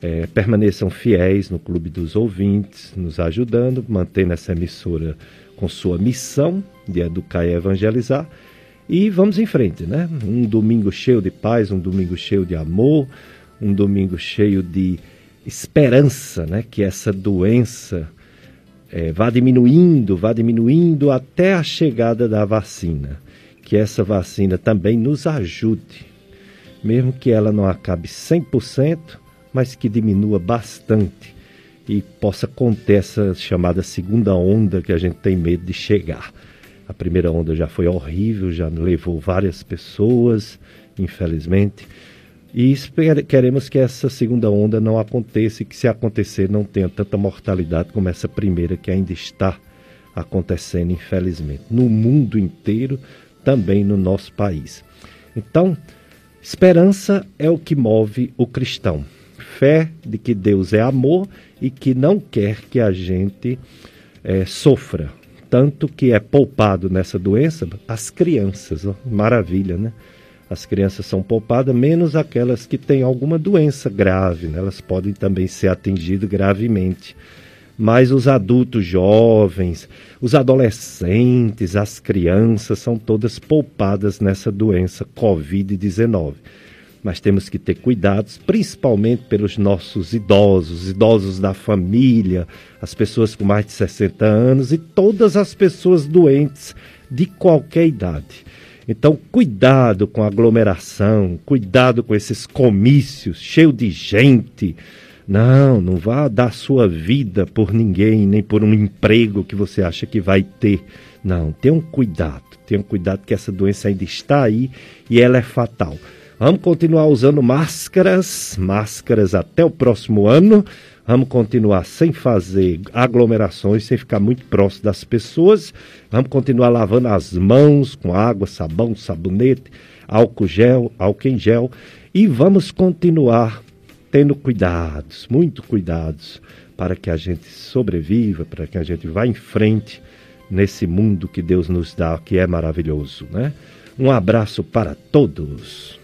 É, permaneçam fiéis no Clube dos Ouvintes, nos ajudando, mantendo essa emissora com sua missão de educar e evangelizar. E vamos em frente, né? Um domingo cheio de paz, um domingo cheio de amor, um domingo cheio de esperança, né? Que essa doença é, vá diminuindo, vá diminuindo até a chegada da vacina. Que essa vacina também nos ajude, mesmo que ela não acabe 100%, mas que diminua bastante e possa conter essa chamada segunda onda que a gente tem medo de chegar. A primeira onda já foi horrível, já levou várias pessoas, infelizmente. E queremos que essa segunda onda não aconteça e que, se acontecer, não tenha tanta mortalidade como essa primeira que ainda está acontecendo, infelizmente, no mundo inteiro, também no nosso país. Então, esperança é o que move o cristão. Fé de que Deus é amor e que não quer que a gente é, sofra tanto que é poupado nessa doença as crianças. Ó, maravilha, né? As crianças são poupadas, menos aquelas que têm alguma doença grave, né? elas podem também ser atingidas gravemente. Mas os adultos jovens, os adolescentes, as crianças são todas poupadas nessa doença Covid-19 mas temos que ter cuidados, principalmente pelos nossos idosos, idosos da família, as pessoas com mais de 60 anos e todas as pessoas doentes de qualquer idade. Então, cuidado com a aglomeração, cuidado com esses comícios cheios de gente. Não, não vá dar sua vida por ninguém, nem por um emprego que você acha que vai ter. Não, tenham cuidado, tenham cuidado que essa doença ainda está aí e ela é fatal. Vamos continuar usando máscaras, máscaras até o próximo ano. Vamos continuar sem fazer aglomerações, sem ficar muito próximo das pessoas. Vamos continuar lavando as mãos com água, sabão, sabonete, álcool gel, álcool em gel. E vamos continuar tendo cuidados, muito cuidados, para que a gente sobreviva, para que a gente vá em frente nesse mundo que Deus nos dá, que é maravilhoso, né? Um abraço para todos.